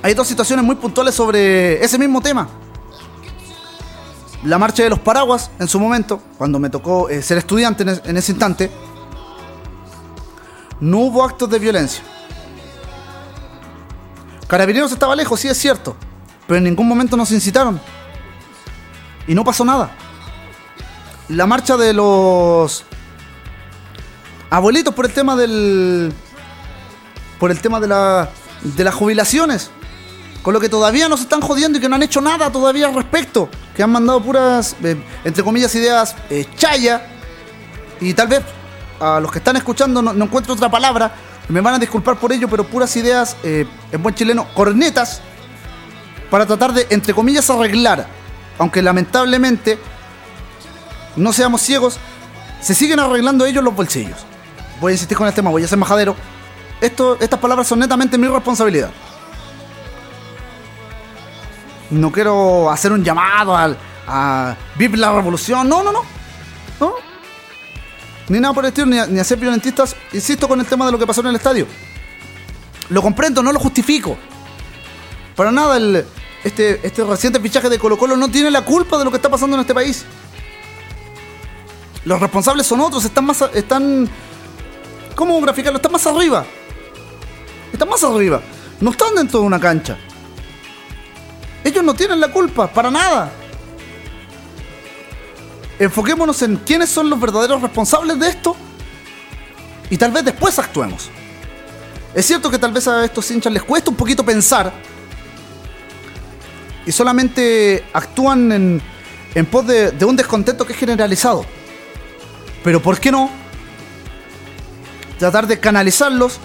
Hay dos situaciones muy puntuales sobre ese mismo tema. La marcha de los paraguas, en su momento, cuando me tocó eh, ser estudiante en, en ese instante, no hubo actos de violencia. Carabineros estaba lejos, sí es cierto, pero en ningún momento nos incitaron. Y no pasó nada. La marcha de los abuelitos por el tema del. por el tema de la. de las jubilaciones. Con lo que todavía nos están jodiendo y que no han hecho nada todavía al respecto. Que han mandado puras, eh, entre comillas, ideas eh, chaya. Y tal vez a los que están escuchando no, encuentro otra palabra. me van a disculpar por ello, pero puras ideas, eh, en buen chileno, cornetas, para tratar de, entre comillas, arreglar, aunque lamentablemente, no seamos ciegos, se siguen arreglando ellos los bolsillos. Voy a insistir con el tema, voy a ser majadero. Esto, estas palabras son netamente mi responsabilidad. No quiero hacer un llamado al, a vivir la revolución. No, no, no. No. Ni nada por el estilo, ni, a- ni a ser violentistas. Insisto con el tema de lo que pasó en el estadio. Lo comprendo, no lo justifico. Para nada, el, este, este reciente fichaje de Colo Colo no tiene la culpa de lo que está pasando en este país. Los responsables son otros, están más... Están... ¿Cómo graficarlo? Están más arriba. Están más arriba. No están dentro de una cancha. Ellos no tienen la culpa, para nada. Enfoquémonos en quiénes son los verdaderos responsables de esto y tal vez después actuemos. Es cierto que tal vez a estos hinchas les cuesta un poquito pensar y solamente actúan en, en pos de, un descontento que es generalizado. Pero ¿por qué no tratar de canalizarlos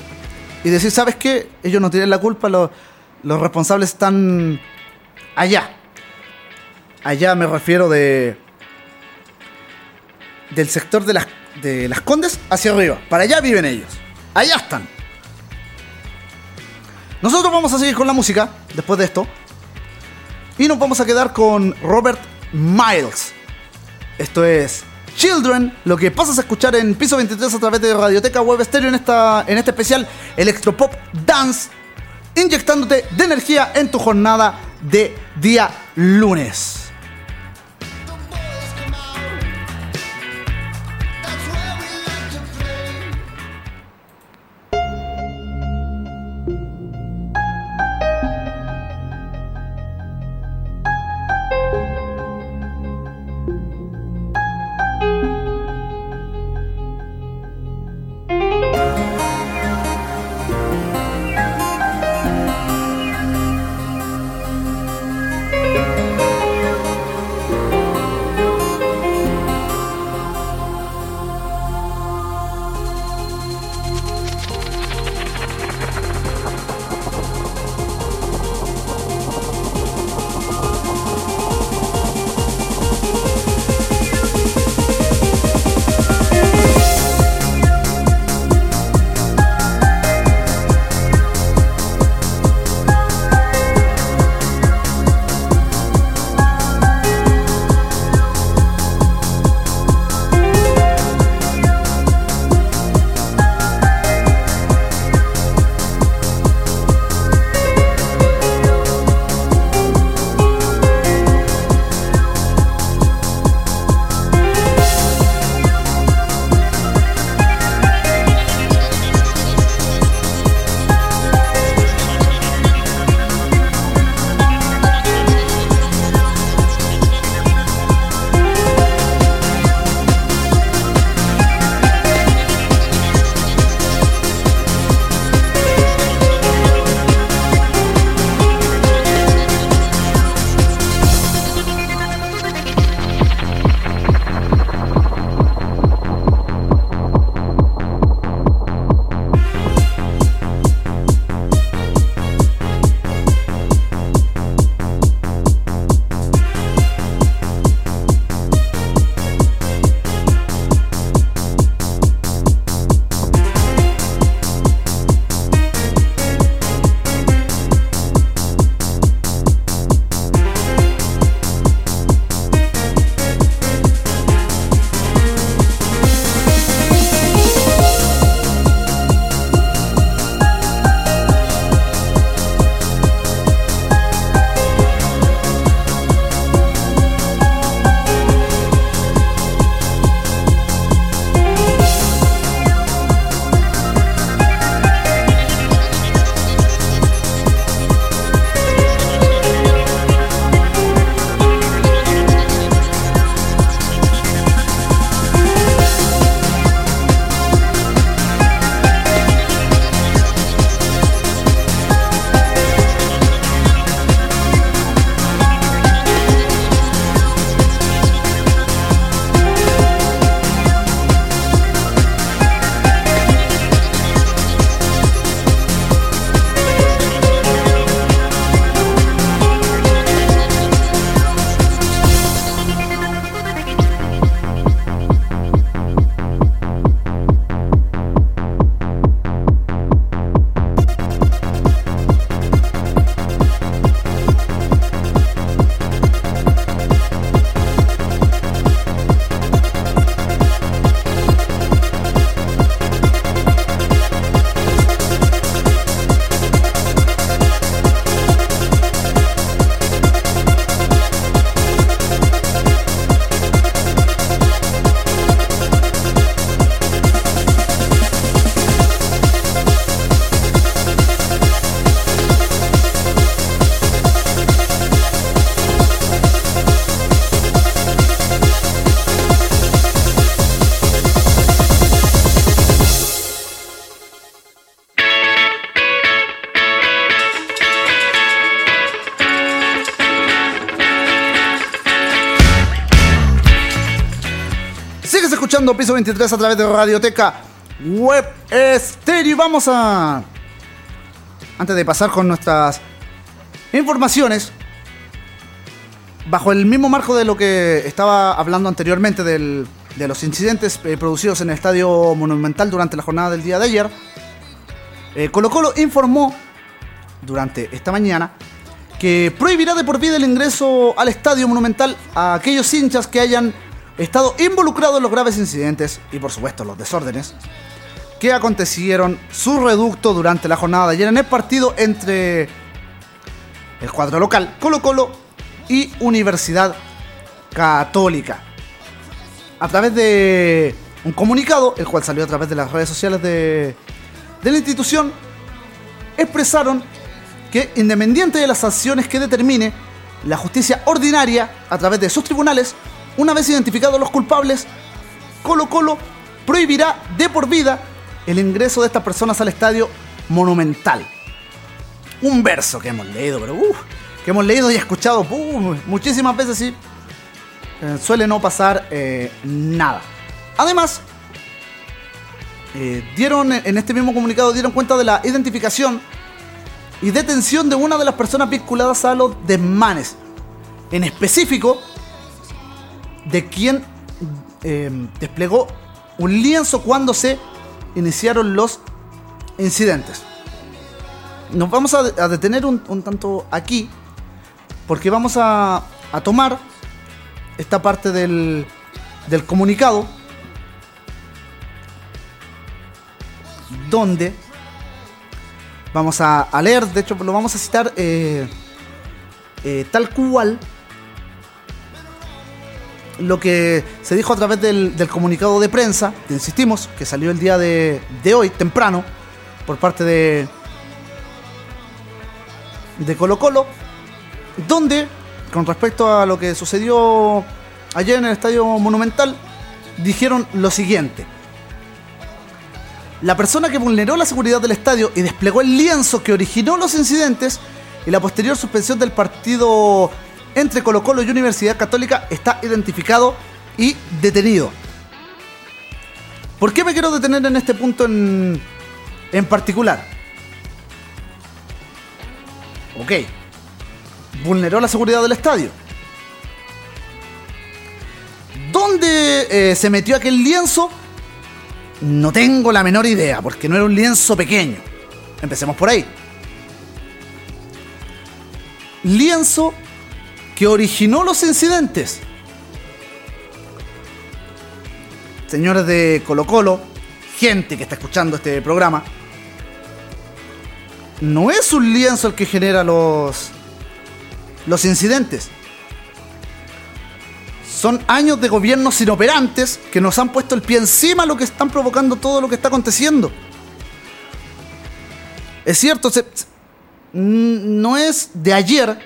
y decir, ¿sabes qué? Ellos no tienen la culpa, los, los responsables están allá. Allá me refiero de del sector de las, de las Condes hacia arriba. Para allá viven ellos. Allá están. Nosotros vamos a seguir con la música después de esto. Y nos vamos a quedar con Robert Miles. Esto es Children, lo que pasas a escuchar en piso 23 a través de Radioteca Web Stereo en, esta, en este especial Electropop Dance, inyectándote de energía en tu jornada de día lunes. Escuchando Piso 23 a través de Radioteca Web Stereo. Y vamos a. Antes de pasar con nuestras informaciones, bajo el mismo marco de lo que estaba hablando anteriormente del- de los incidentes eh, producidos en el Estadio Monumental durante la jornada del día de ayer, eh, Colo Colo informó durante esta mañana que prohibirá de por vida el ingreso al Estadio Monumental a aquellos hinchas que hayan estado involucrados en los graves incidentes y por supuesto los desórdenes que acontecieron su reducto durante la jornada de ayer en el partido entre el cuadro local Colo Colo y Universidad Católica. A través de un comunicado, el cual salió a través de las redes sociales de, de la institución, expresaron que independiente de las sanciones que determine la justicia ordinaria a través de sus tribunales, una vez identificados los culpables, Colo Colo prohibirá de por vida el ingreso de estas personas al estadio monumental. Un verso que hemos leído, pero uff, que hemos leído y escuchado uh, muchísimas veces y eh, suele no pasar eh, nada. Además, eh, dieron en este mismo comunicado dieron cuenta de la identificación y detención de una de las personas vinculadas a los desmanes. En específico, de quien eh, desplegó un lienzo cuando se iniciaron los incidentes. Nos vamos a, detener un, tanto aquí, porque vamos a, tomar esta parte del, comunicado, donde vamos a, a leer, de hecho lo vamos a citar eh, eh, tal cual lo que se dijo a través del, comunicado de prensa, insistimos, que salió el día de, de hoy, temprano, por parte de, de Colo Colo, donde, con respecto a lo que sucedió ayer en el Estadio Monumental, dijeron lo siguiente. La persona que vulneró la seguridad del estadio y desplegó el lienzo que originó los incidentes y la posterior suspensión del partido entre Colo Colo y Universidad Católica está identificado y detenido. ¿Por qué me quiero detener en este punto en, en particular? Ok. Vulneró la seguridad del estadio. ¿Dónde eh, se metió aquel lienzo? No tengo la menor idea, porque no era un lienzo pequeño. Empecemos por ahí. Lienzo que originó los incidentes. Señores de Colo Colo, gente que está escuchando este programa, no es un lienzo el que genera los, los incidentes. Son años de gobiernos inoperantes que nos han puesto el pie encima lo que están provocando todo lo que está aconteciendo. Es cierto, se- no es de ayer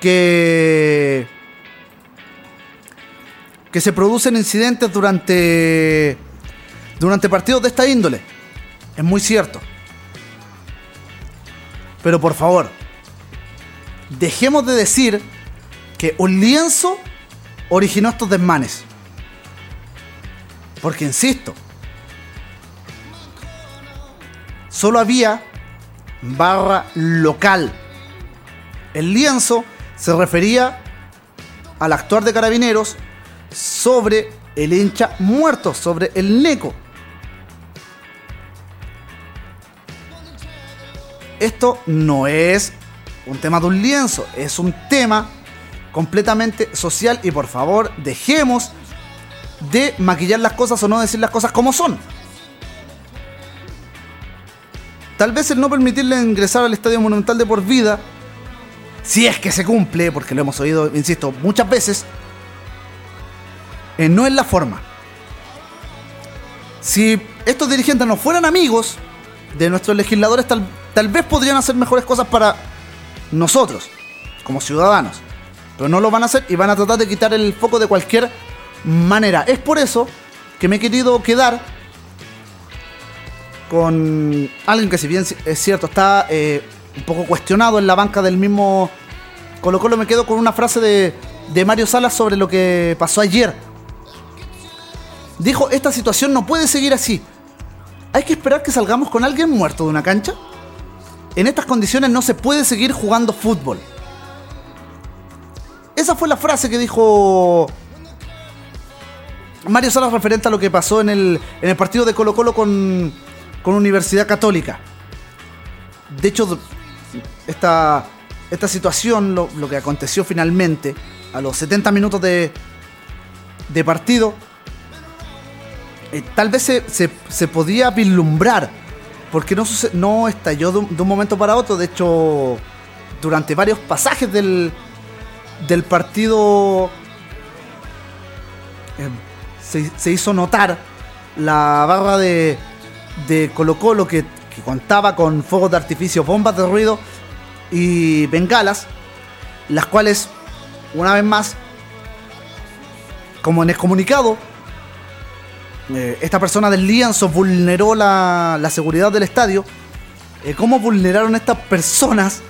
que que se producen incidentes durante durante partidos de esta índole. Es muy cierto. Pero por favor, dejemos de decir que un lienzo originó estos desmanes. Porque insisto, solo había barra local. El lienzo se refería al actuar de carabineros sobre el hincha muerto, sobre el neco. Esto no es un tema de un lienzo, es un tema completamente social y por favor dejemos de maquillar las cosas o no decir las cosas como son. Tal vez el no permitirle ingresar al Estadio Monumental de por vida, si es que se cumple, porque lo hemos oído, insisto, muchas veces, eh, no es la forma. Si estos dirigentes no fueran amigos de nuestros legisladores, tal, tal vez podrían hacer mejores cosas para nosotros, como ciudadanos. Pero no lo van a hacer y van a tratar de quitar el foco de cualquier manera. Es por eso que me he querido quedar con alguien que si bien es cierto está eh, un poco cuestionado en la banca del mismo Colo Colo, me quedo con una frase de, de Mario Salas sobre lo que pasó ayer dijo, esta situación no puede seguir así. Hay que esperar que salgamos con alguien muerto de una cancha. En estas condiciones no se puede seguir jugando fútbol. Esa fue la frase que dijo Mario Salas referente a lo que pasó en el, en el partido de Colo Colo con, con Universidad Católica. De hecho, esta, esta situación, lo, lo que aconteció finalmente, a los 70 minutos de, de partido, eh, tal vez se, se- se podía vislumbrar, porque no, no estalló de un, de un momento para otro. De hecho, durante varios pasajes del, del partido eh, se, se hizo notar la barra de, de Colo Colo que, que contaba con fuegos de artificio, bombas de ruido y bengalas, las cuales, una vez más, como en el comunicado, eh, esta persona del lienzo vulneró la, la seguridad del estadio. Eh, ¿Cómo vulneraron estas personas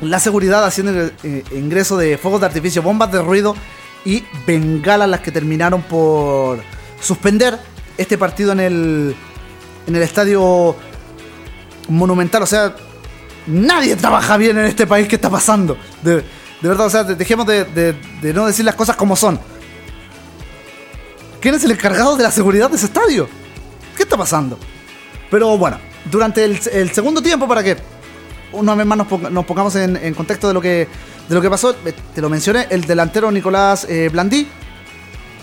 la seguridad haciendo el eh, ingreso de fuegos de artificio, bombas de ruido y bengalas las que terminaron por suspender este partido en el, en el estadio monumental? O sea, nadie trabaja bien en este país. ¿Qué está pasando? De, de verdad, o sea, de- dejemos de, de- de no decir las cosas como son. ¿Quién es el encargado de la seguridad de ese estadio? ¿Qué está pasando? Pero bueno, durante el, segundo tiempo, para que una vez más nos, ponga- nos pongamos en, contexto de lo que de lo que pasó, eh, te lo mencioné, el delantero Nicolás eh, Blandí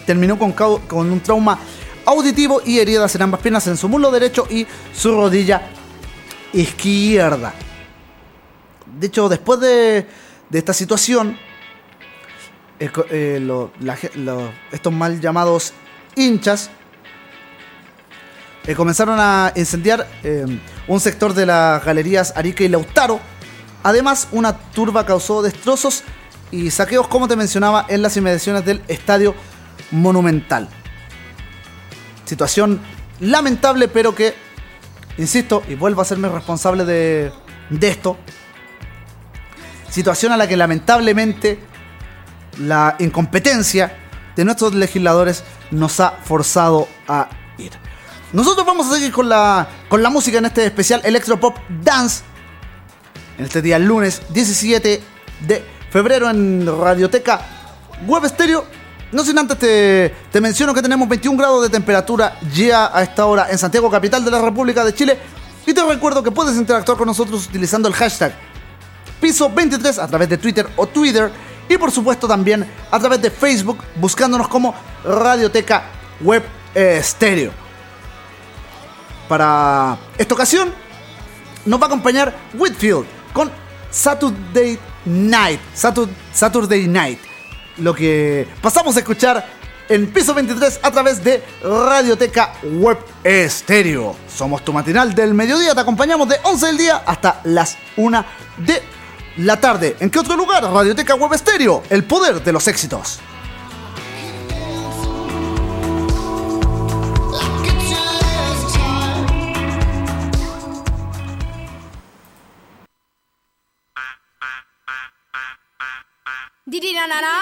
terminó con, con un trauma auditivo y heridas en ambas piernas, en su muslo derecho y su rodilla izquierda. De hecho, después de, esta situación, eh, estos mal llamados hinchas eh, comenzaron a incendiar eh, un sector de las galerías Arica y Lautaro. Además, una turba causó destrozos y saqueos, como te mencionaba, en las inmediaciones del Estadio Monumental. Situación lamentable, pero que, insisto, y vuelvo a serme responsable de, de esto, situación a la que lamentablemente la incompetencia de nuestros legisladores nos ha forzado a ir. Nosotros vamos a seguir con la, con la música en este especial Electropop Dance. En este día lunes 17 de febrero en Radioteca Web Stereo. No sin antes te, menciono que tenemos 21 grados de temperatura ya a esta hora en Santiago, capital de la República de Chile. Y te recuerdo que puedes interactuar con nosotros utilizando el hashtag piso 23 a través de Twitter o Twitter y por supuesto también a través de Facebook buscándonos como Radioteca Web eh, Stereo. Para esta ocasión nos va a acompañar Whitfield con Saturday Night. Satur- Saturday Night. Lo que pasamos a escuchar en piso 23 a través de Radioteca Web Stereo. Somos tu matinal del mediodía. Te acompañamos de 11 del día hasta las 1 de la tarde. ¿En qué otro lugar? Radioteca Web Stereo. El poder de los éxitos.
Didi na na na.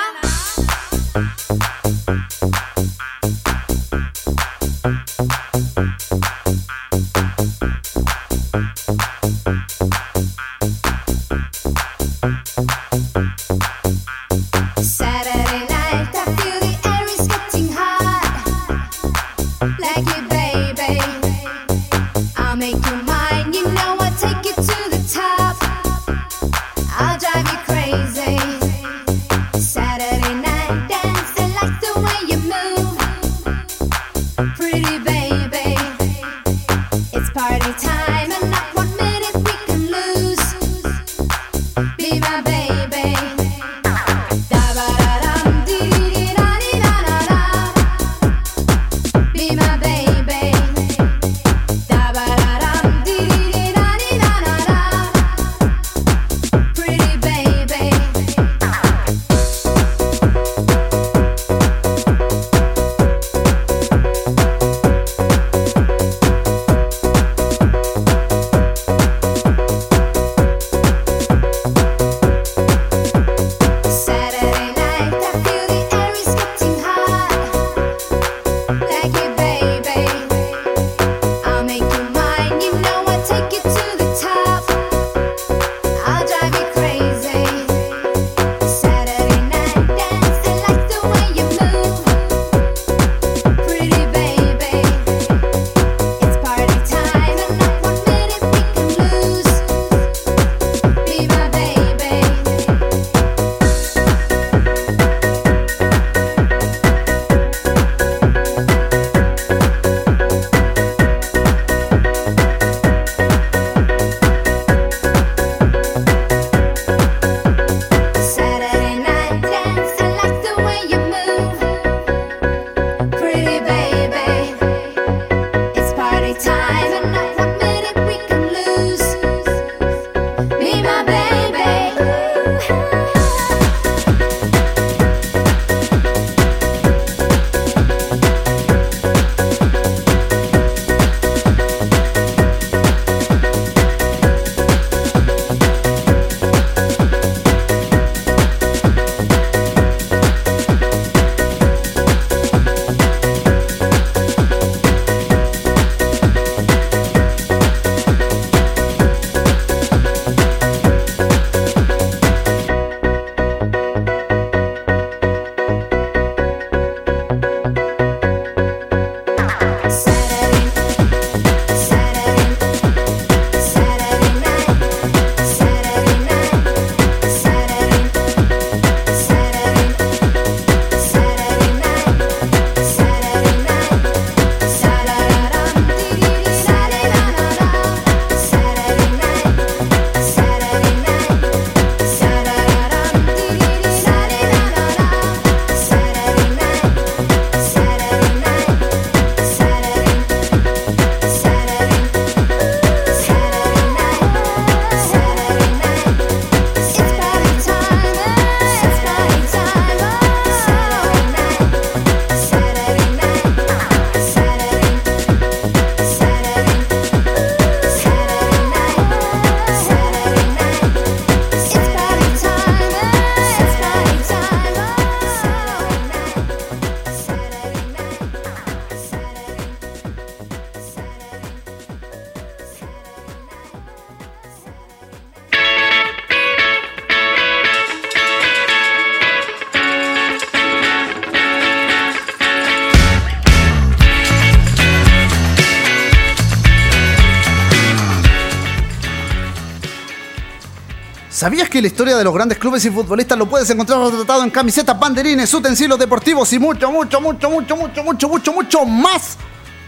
¿Sabías que la historia de los grandes clubes y futbolistas lo puedes encontrar retratado en camisetas, banderines, utensilios deportivos y mucho, mucho, mucho, mucho, mucho, mucho, mucho, mucho más?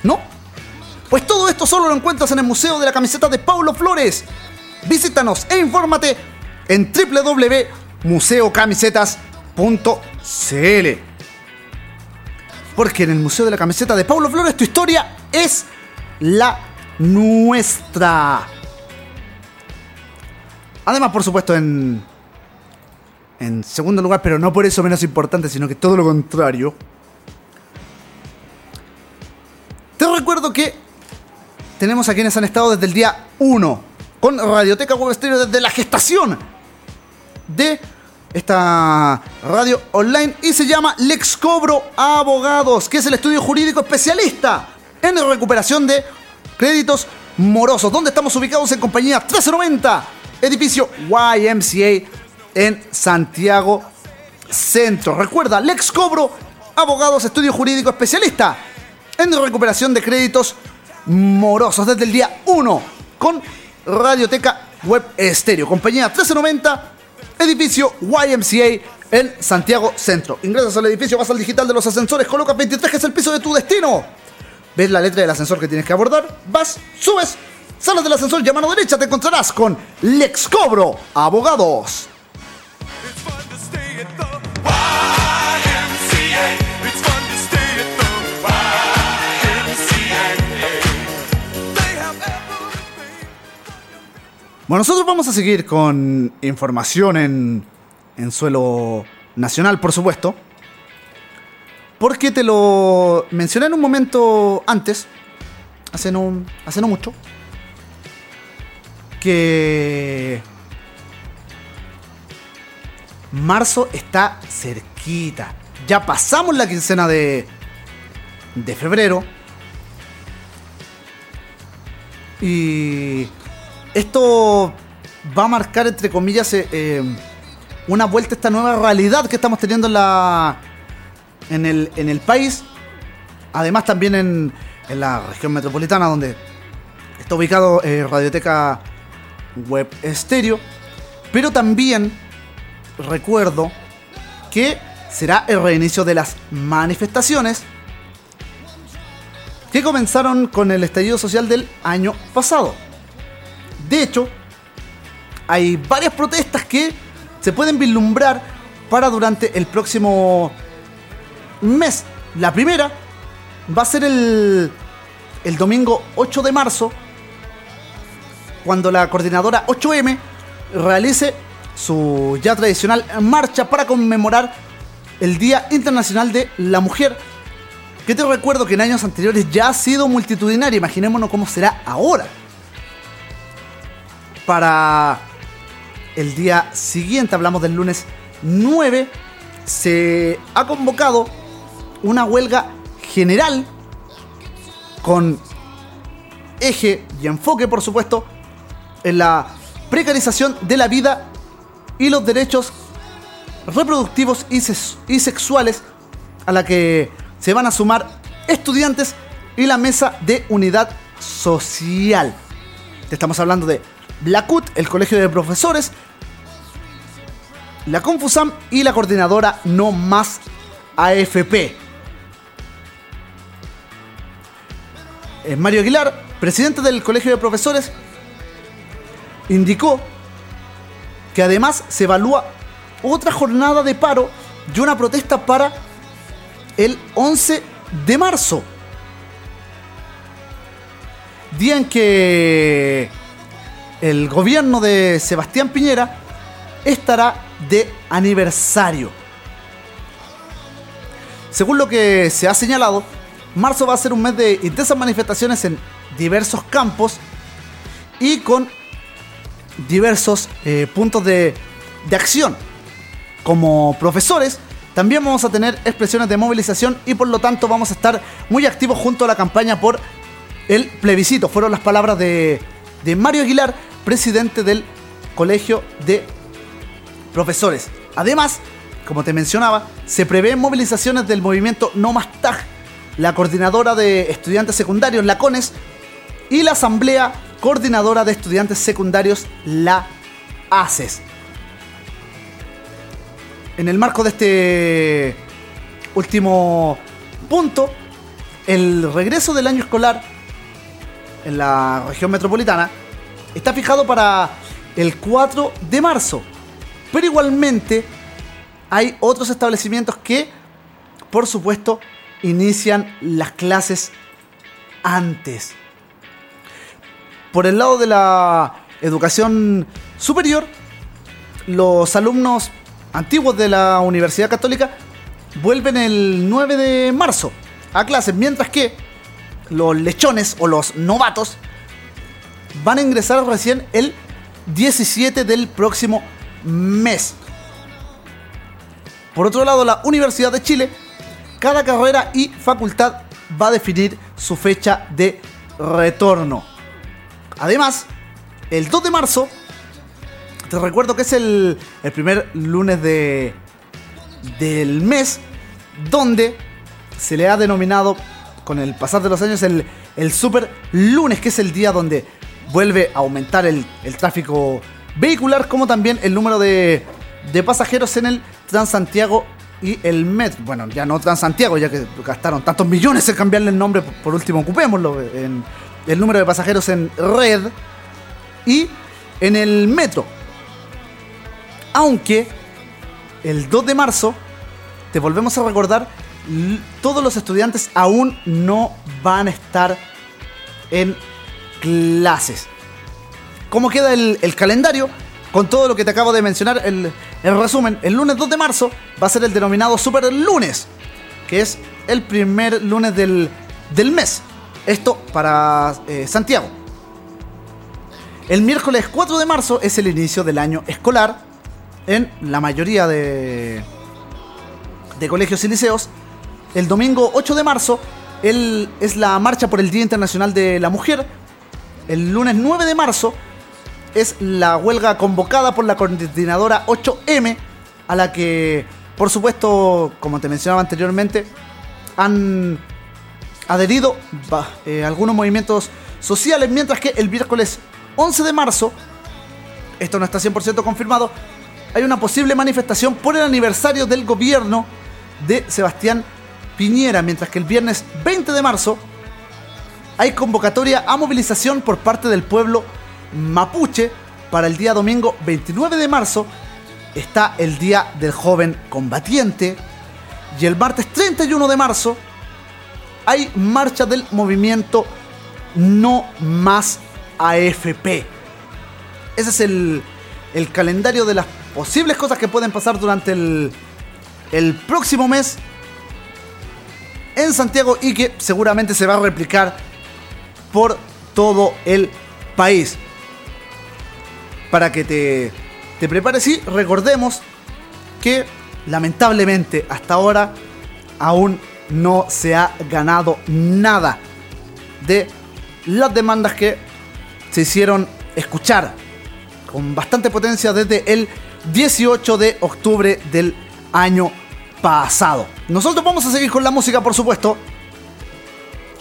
¿No? Pues todo esto solo lo encuentras en el Museo de la Camiseta de Paulo Flores. Visítanos e infórmate en www.museocamisetas.cl. Porque en el Museo de la Camiseta de Paulo Flores tu historia es la nuestra. Además, por supuesto, en, en segundo lugar, pero no por eso menos importante, sino que todo lo contrario. Te recuerdo que tenemos a quienes han estado desde el día 1 con Radioteca Web Stereo desde la gestación de esta radio online y se llama Lex Cobro Abogados, que es el estudio jurídico especialista en recuperación de créditos morosos, donde estamos ubicados en compañía 1390, edificio YMCA en Santiago Centro. Recuerda, Lex Cobro Abogados, estudio jurídico especialista en recuperación de créditos morosos desde el día 1 con Radioteca Web Estéreo, compañía 1390, edificio YMCA en Santiago Centro. Ingresas al edificio, vas al digital de los ascensores, colocas 23 que es el piso de tu destino. Ves la letra del ascensor que tienes que abordar, vas, subes, sales del ascensor y a mano derecha te encontrarás con Lex Cobro Abogados. Bueno, nosotros vamos a seguir con información en, en suelo nacional, por supuesto. Porque te lo mencioné en un momento antes, hace no, hace no mucho, que marzo está cerquita. Ya pasamos la quincena de, de febrero. Y esto va a marcar, entre comillas, eh, eh, una vuelta a esta nueva realidad que estamos teniendo en, la, en, el, en el país. Además, también en, en la región metropolitana, donde está ubicado eh, Radioteca Web Estéreo. Pero también recuerdo que será el reinicio de las manifestaciones que comenzaron con el estallido social del año pasado. De hecho, hay varias protestas que se pueden vislumbrar para durante el próximo mes. La primera va a ser el, el domingo 8 de marzo, cuando la coordinadora 8M realice su ya tradicional marcha para conmemorar el Día Internacional de la Mujer. Que te recuerdo que en años anteriores ya ha sido multitudinaria, imaginémonos cómo será ahora para el día siguiente, hablamos del lunes 9, se ha convocado una huelga general con eje y enfoque, por supuesto, en la precarización de la vida y los derechos reproductivos y, sexuales a la que se van a sumar estudiantes y la mesa de unidad social. Te estamos hablando de Blacut, el Colegio de Profesores, la Confusam y la coordinadora No Más AFP. Eh, Mario Aguilar, presidente del Colegio de Profesores, indicó que además se evalúa otra jornada de paro y una protesta para el 11 de marzo. Día en que el gobierno de Sebastián Piñera estará de aniversario. Según lo que se ha señalado, marzo va a ser un mes de intensas manifestaciones en diversos campos y con diversos eh, puntos de, de acción. Como profesores, también vamos a tener expresiones de movilización y por lo tanto vamos a estar muy activos junto a la campaña por el plebiscito. Fueron las palabras de, de Mario Aguilar, presidente del Colegio de Profesores. Además, como te mencionaba, se prevén movilizaciones del movimiento No Más TAG, la coordinadora de estudiantes secundarios, la CONES, y la Asamblea Coordinadora de Estudiantes Secundarios, la ACES. en el marco de este último punto, el regreso del año escolar en la región metropolitana está fijado para el 4 de marzo. Pero igualmente hay otros establecimientos que, por supuesto, inician las clases antes. Por el lado de la educación superior, los alumnos antiguos de la Universidad Católica vuelven el 9 de marzo a clases, mientras que los lechones o los novatos van a ingresar recién el 17 del próximo mes. Por otro lado, la Universidad de Chile, cada carrera y facultad va a definir su fecha de retorno. Además, el 2 de marzo, te recuerdo que es el, el primer lunes de, del mes, donde se le ha denominado con el pasar de los años el, el super lunes, que es el día donde vuelve a aumentar el, el tráfico vehicular, como también el número de, de pasajeros en el Transantiago y el Metro. Bueno, ya no Transantiago, ya que gastaron tantos millones en cambiarle el nombre, por último ocupémoslo en el número de pasajeros en red y en el Metro. Aunque el 2 de marzo, te volvemos a recordar, todos los estudiantes aún no van a estar en clases. ¿Cómo queda el, el calendario? Con todo lo que te acabo de mencionar, el, el resumen, el lunes 2 de marzo va a ser el denominado Super Lunes, que es el primer lunes del, del mes. Esto para eh, Santiago. El miércoles 4 de marzo es el inicio del año escolar en la mayoría de, de colegios y liceos. El domingo 8 de marzo es la marcha por el Día Internacional de la Mujer. El lunes 9 de marzo es la huelga convocada por la coordinadora 8M, a la que, por supuesto, como te mencionaba anteriormente, han adherido eh, algunos movimientos sociales, mientras que el miércoles 11 de marzo, esto no está 100% confirmado, hay una posible manifestación por el aniversario del gobierno de Sebastián Piñera, mientras que el viernes 20 de marzo hay convocatoria a movilización por parte del pueblo mapuche para el día domingo 29 de marzo. Está el Día del Joven Combatiente y el martes 31 de marzo hay marcha del movimiento No Más AFP. Ese es el, el calendario de las posibles cosas que pueden pasar durante el, el próximo mes en Santiago y que seguramente se va a replicar por todo el país. Para que te, te prepares y recordemos que lamentablemente hasta ahora aún no se ha ganado nada de las demandas que se hicieron escuchar con bastante potencia desde el 18 de octubre del año pasado. Nosotros vamos a seguir con la música, por supuesto.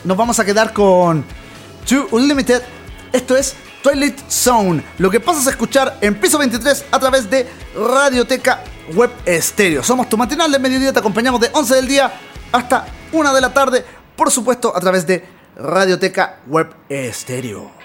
Nos vamos a quedar con Too Unlimited. Esto es Twilight Zone. Lo que pasas a escuchar en piso 23 a través de Radioteca Web Estéreo. Somos tu matinal de mediodía. Te acompañamos de 11 del día hasta 1 de la tarde. Por supuesto, a través de Radioteca Web Estéreo.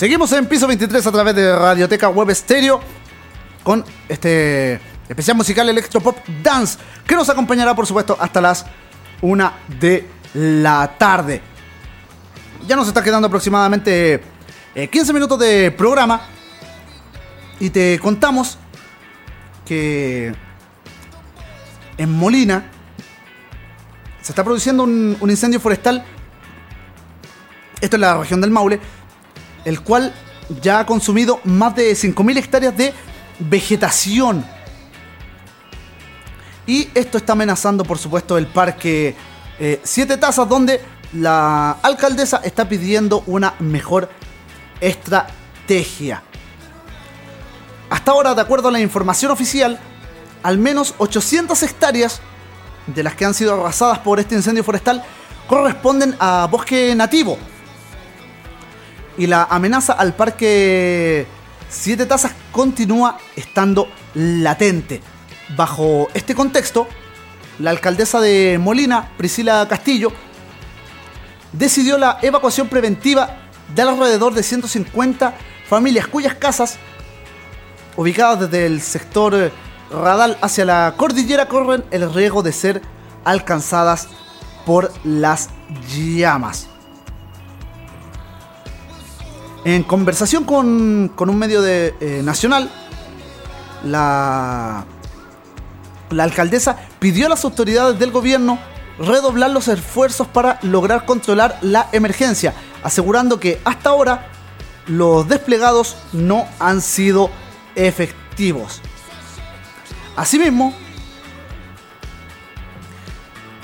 Seguimos en piso 23 a través de Radioteca Web Stereo con este especial musical Electropop Dance que nos acompañará por supuesto hasta las 1 de la tarde. Ya nos está quedando aproximadamente eh, 15 minutos de programa y te contamos que en Molina se está produciendo un, un incendio forestal. Esto es la región del Maule el cual ya ha consumido más de 5.000 hectáreas de vegetación. Y esto está amenazando, por supuesto, el parque eh, Siete Tazas, donde la alcaldesa está pidiendo una mejor estrategia. Hasta ahora, de acuerdo a la información oficial, al menos 800 hectáreas de las que han sido arrasadas por este incendio forestal corresponden a bosque nativo, y la amenaza al parque Siete Tazas continúa estando latente. Bajo este contexto, la alcaldesa de Molina, Priscila Castillo, decidió la evacuación preventiva de alrededor de 150 familias cuyas casas, ubicadas desde el sector Radal hacia la cordillera, corren el riesgo de ser alcanzadas por las llamas. En conversación con, con un medio de, eh, nacional, la, la alcaldesa pidió a las autoridades del gobierno redoblar los esfuerzos para lograr controlar la emergencia, asegurando que hasta ahora los desplegados no han sido efectivos. Asimismo,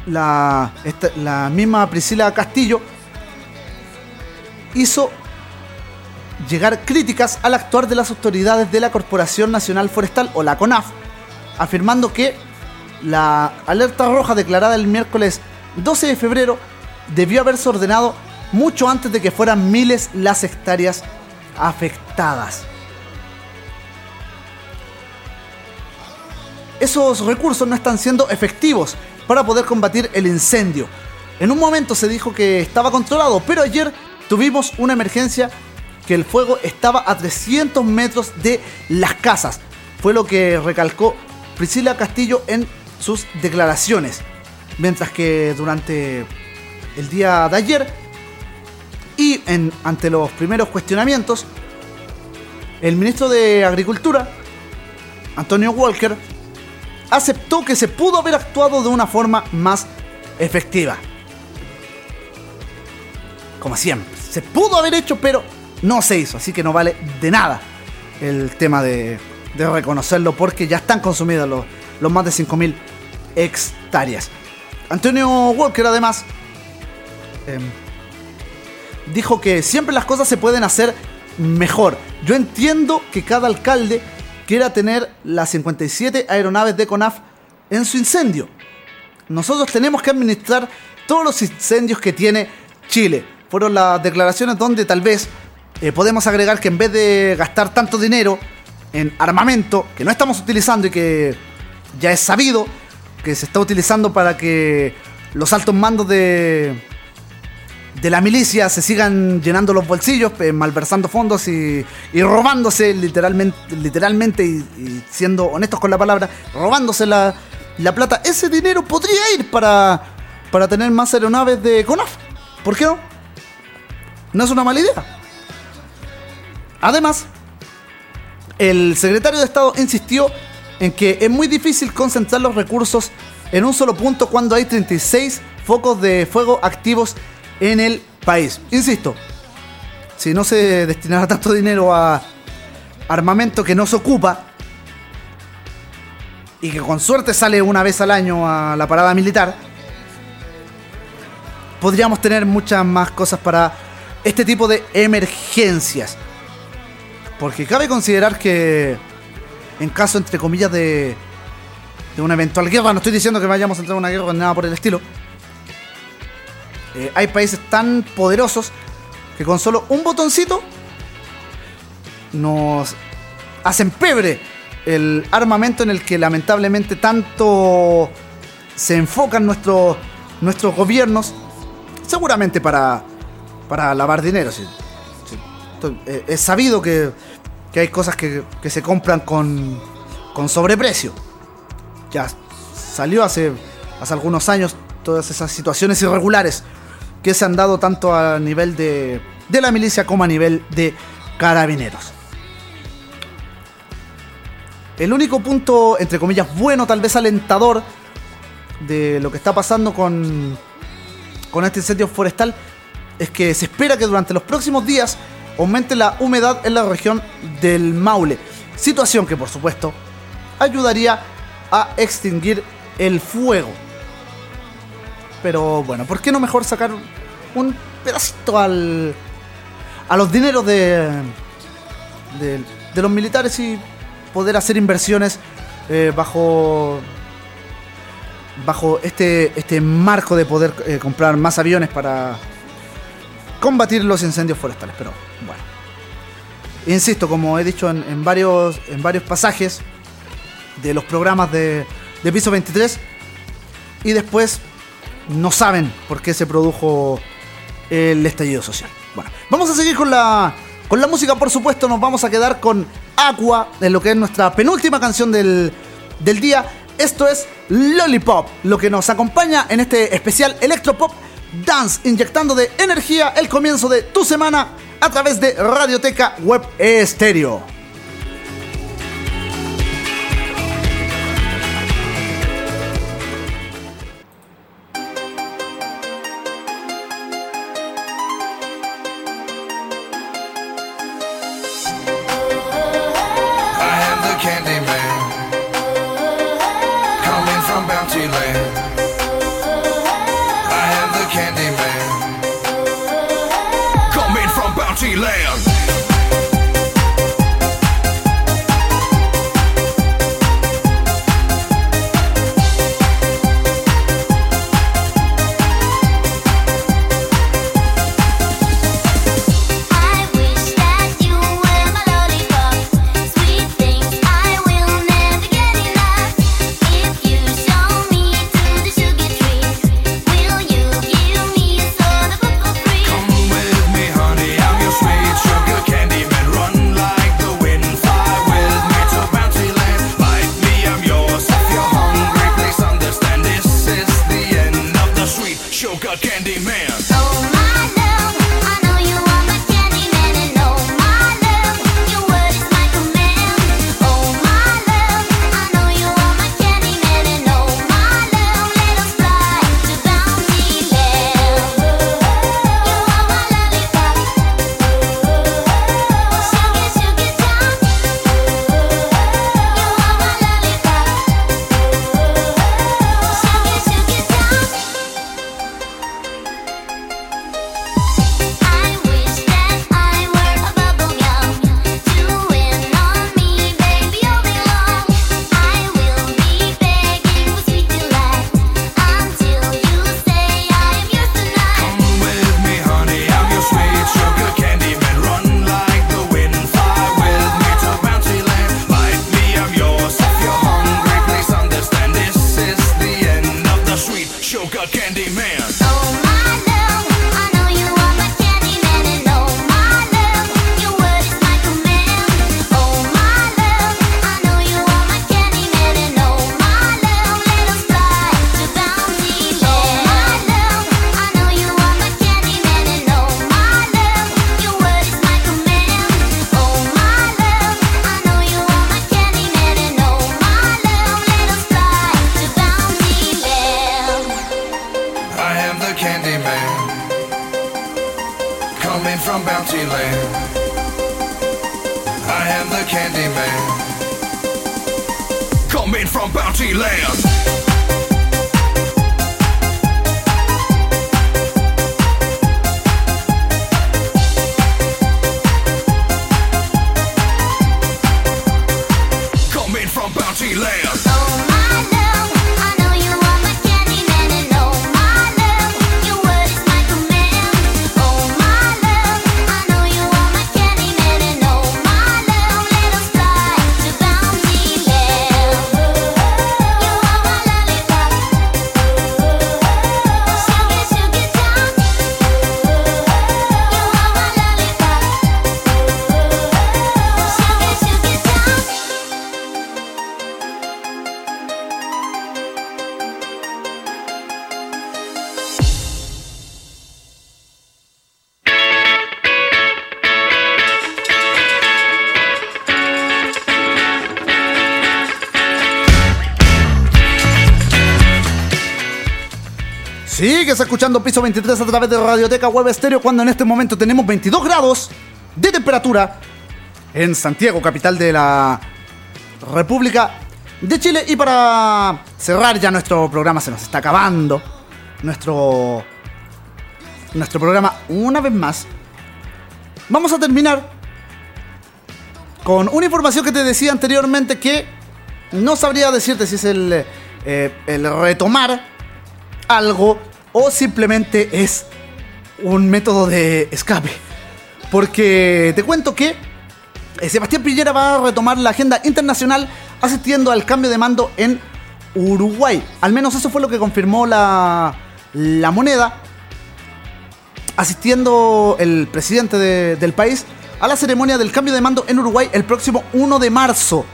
la, la misma Priscila Castillo hizo llegar críticas al actuar de las autoridades de la Corporación Nacional Forestal o la CONAF, afirmando que la alerta roja declarada el miércoles 12 de febrero debió haberse ordenado mucho antes de que fueran miles las hectáreas afectadas. Esos recursos no están siendo efectivos para poder combatir el incendio. En un momento se dijo que estaba controlado, pero ayer tuvimos una emergencia que el fuego estaba a 300 metros de las casas. Fue lo que recalcó Priscila Castillo en sus declaraciones. Mientras que durante el día de ayer y en, ante los primeros cuestionamientos, el ministro de Agricultura, Antonio Walker, aceptó que se pudo haber actuado de una forma más efectiva. Como siempre, se pudo haber hecho, pero no se hizo, así que no vale de nada el tema de, reconocerlo porque ya están consumidos los, los más de 5.000 hectáreas. Antonio Walker además em, dijo que siempre las cosas se pueden hacer mejor. Yo entiendo que cada alcalde quiera tener las 57 aeronaves de CONAF en su incendio. nosotros tenemos que administrar todos los incendios que tiene Chile. Fueron las declaraciones donde tal vez eh, podemos agregar que en vez de gastar tanto dinero en armamento que no estamos utilizando y que ya es sabido que se está utilizando para que los altos mandos de, de la milicia se sigan llenando los bolsillos, malversando fondos y, y robándose literalmente, literalmente y, y siendo honestos con la palabra, robándose la, la plata. Ese dinero podría ir para, para tener más aeronaves de CONAF. ¿Por qué no? No es una mala idea. Además, el secretario de Estado insistió en que es muy difícil concentrar los recursos en un solo punto cuando hay 36 focos de fuego activos en el país. Insisto, si no se destinara tanto dinero a armamento que no se ocupa y que con suerte sale una vez al año a la parada militar, podríamos tener muchas más cosas para este tipo de emergencias. Porque cabe considerar que en caso, entre comillas, de, de una eventual guerra, no estoy diciendo que vayamos a entrar en una guerra nada por el estilo, eh, hay países tan poderosos que con solo un botoncito nos hacen pebre el armamento en el que lamentablemente tanto se enfocan nuestros, nuestros gobiernos, seguramente para, para lavar dinero. sí. Eh, Es sabido que, que hay cosas que, que se compran con, con sobreprecio. Ya salió hace, hace algunos años todas esas situaciones irregulares que se han dado tanto a nivel de, de la milicia como a nivel de carabineros. El único punto, entre comillas, bueno, tal vez alentador de lo que está pasando con, con este incendio forestal es que se espera que durante los próximos días aumente la humedad en la región del Maule. Situación que, por supuesto, ayudaría a extinguir el fuego. Pero bueno, ¿por qué no mejor sacar un pedacito al, a los dineros de, de, los militares y poder hacer inversiones eh, bajo bajo este, este marco de poder eh, comprar más aviones para combatir los incendios forestales. Pero bueno, insisto, como he dicho en, varios, en varios pasajes de los programas de, de Piso 23, y después no saben por qué se produjo el estallido social. Bueno, vamos a seguir con la, con la música, por supuesto, nos vamos a quedar con Aqua, en lo que es nuestra penúltima canción del, del día. Esto es Lollipop, lo que nos acompaña en este especial Electropop Dance, inyectando de energía el comienzo de tu semana a través de Radioteca Web Estéreo. Sigues escuchando Piso 23 a través de Radioteca Web Estéreo cuando en este momento tenemos 22 grados de temperatura en Santiago, capital de la República de Chile. Y para cerrar ya nuestro programa, se nos está acabando nuestro, nuestro programa una vez más. Vamos a terminar con una información que te decía anteriormente que no sabría decirte si es el, eh, el retomar algo o simplemente es un método de escape. Porque te cuento que eh, Sebastián Piñera va a retomar la agenda internacional asistiendo al cambio de mando en Uruguay. Al menos eso fue lo que confirmó la, la moneda. Asistiendo el presidente de- del país a la ceremonia del cambio de mando en Uruguay el próximo 1 de marzo.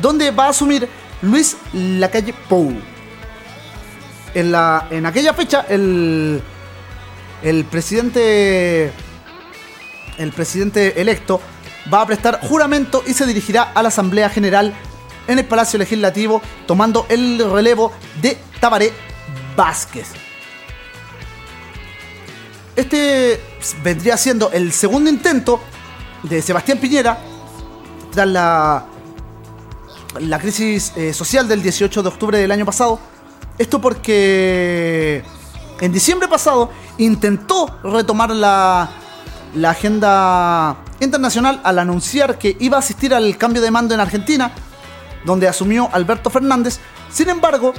Donde va a asumir Luis Lacalle Pou en, la, en aquella fecha el, el presidente el presidente electo va a prestar juramento y se dirigirá a la Asamblea General en el Palacio Legislativo tomando el relevo de Tabaré Vázquez. Este vendría siendo el segundo intento de Sebastián Piñera tras la, la crisis eh, social del 18 de octubre del año pasado. Esto porque en diciembre pasado intentó retomar la, la agenda internacional al anunciar que iba a asistir al cambio de mando en Argentina, donde asumió Alberto Fernández. Sin embargo,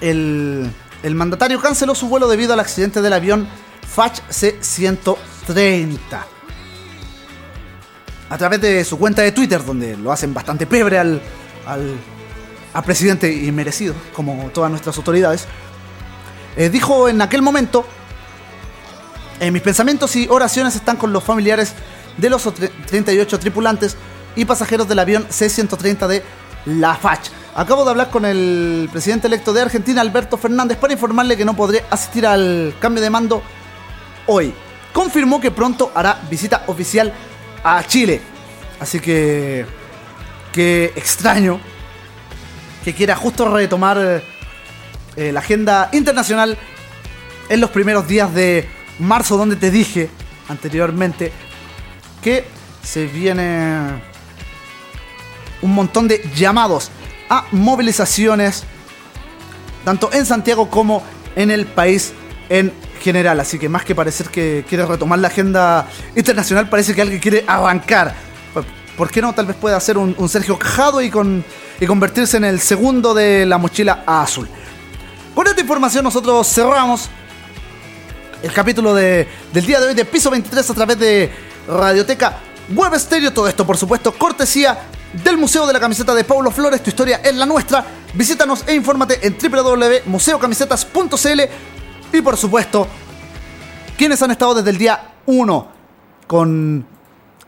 el, el mandatario canceló su vuelo debido al accidente del avión Fach C-130. A través de su cuenta de Twitter, donde lo hacen bastante pebre al, al, presidente y merecido, como todas nuestras autoridades, eh, dijo en aquel momento, "Eh, mis pensamientos y oraciones están con los familiares de los tre- 38 tripulantes y pasajeros del avión C-130 de La Fach. Acabo de hablar con el presidente electo de Argentina, Alberto Fernández, para informarle que no podré asistir al cambio de mando hoy. Confirmó que pronto hará visita oficial a Chile. Así que... Qué extraño que quiera justo retomar eh, la agenda internacional en los primeros días de marzo, donde te dije anteriormente que se viene un montón de llamados a movilizaciones, tanto en Santiago como en el país en general. Así que más que parecer que quiere retomar la agenda internacional, parece que alguien quiere arrancar. ¿Por qué no? Tal vez pueda hacer un, un Sergio Cajado y, con, y convertirse en el segundo de la mochila azul. Con esta información nosotros cerramos el capítulo de- del día de hoy de Piso 23 a través de Radioteca Web Stereo. Todo esto, por supuesto, cortesía del Museo de la Camiseta de Paulo Flores. Tu historia es la nuestra. Visítanos e infórmate en www.museocamisetas.cl y, por supuesto, quienes han estado desde el día 1 con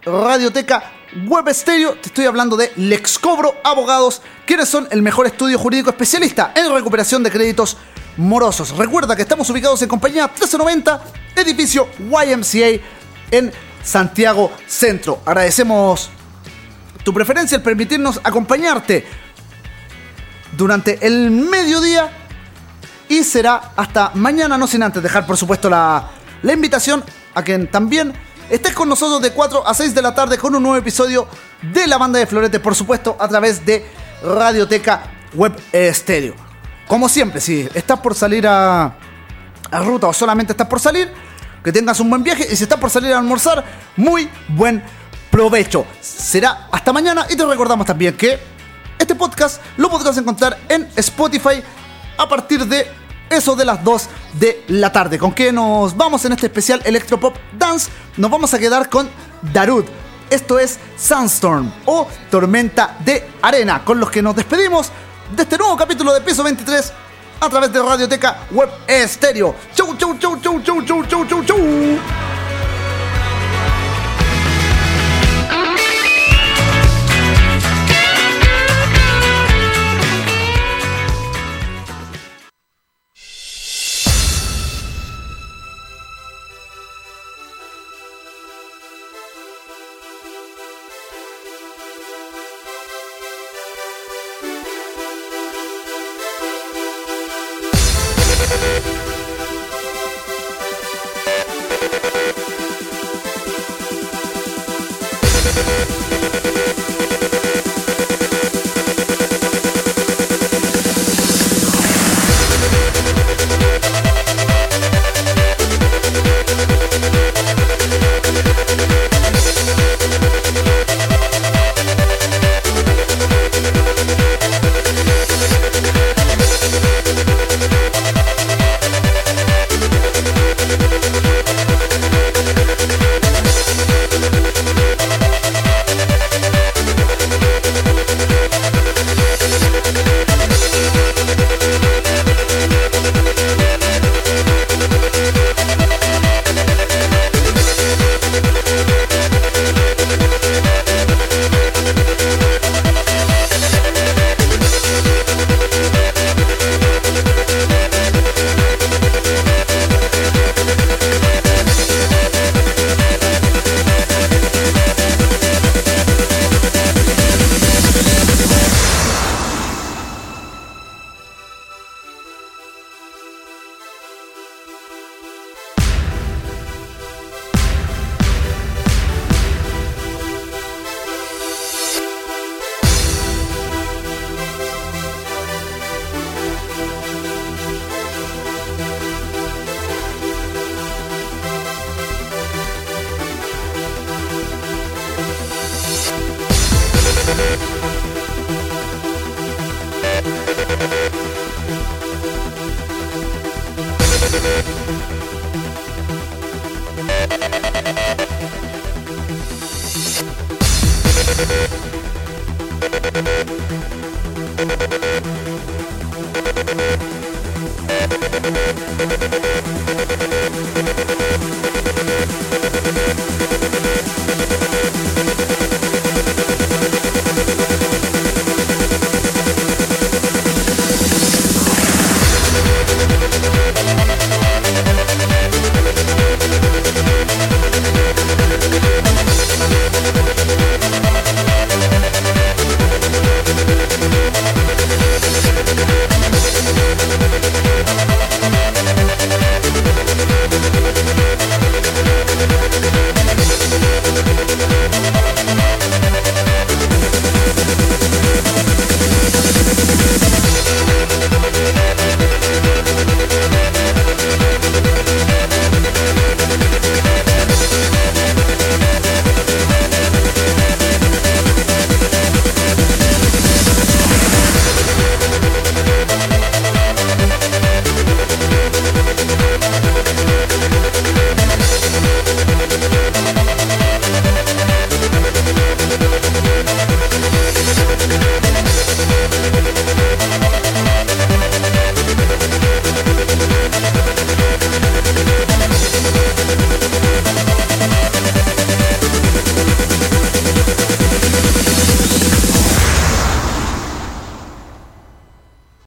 Radioteca Web Stereo. Te estoy hablando de Lexcobro Abogados, quienes son el mejor estudio jurídico especialista en recuperación de créditos morosos. Recuerda que estamos ubicados en compañía 1390, edificio YMCA en Santiago Centro. Agradecemos tu preferencia al permitirnos acompañarte durante el mediodía y será hasta mañana, no sin antes dejar por supuesto la, la invitación a que también estés con nosotros de 4 a 6 de la tarde con un nuevo episodio de la banda de Florete, por supuesto, a través de Radioteca Web Estéreo. Como siempre, si estás por salir a, a ruta o solamente estás por salir, que tengas un buen viaje y si estás por salir a almorzar, muy buen provecho. Será hasta mañana y te recordamos también que este podcast lo podrás encontrar en Spotify a partir de eso de las 2 de la tarde. ¿Con qué nos vamos en este especial Electropop Dance? Nos vamos a quedar con Darud. Esto es Sandstorm o Tormenta de Arena, con los que nos despedimos de este nuevo capítulo de Piso 23 a través de Radioteca Web Estéreo. Chau, chau, chau, chau, chau, chau, chau, chau, chau.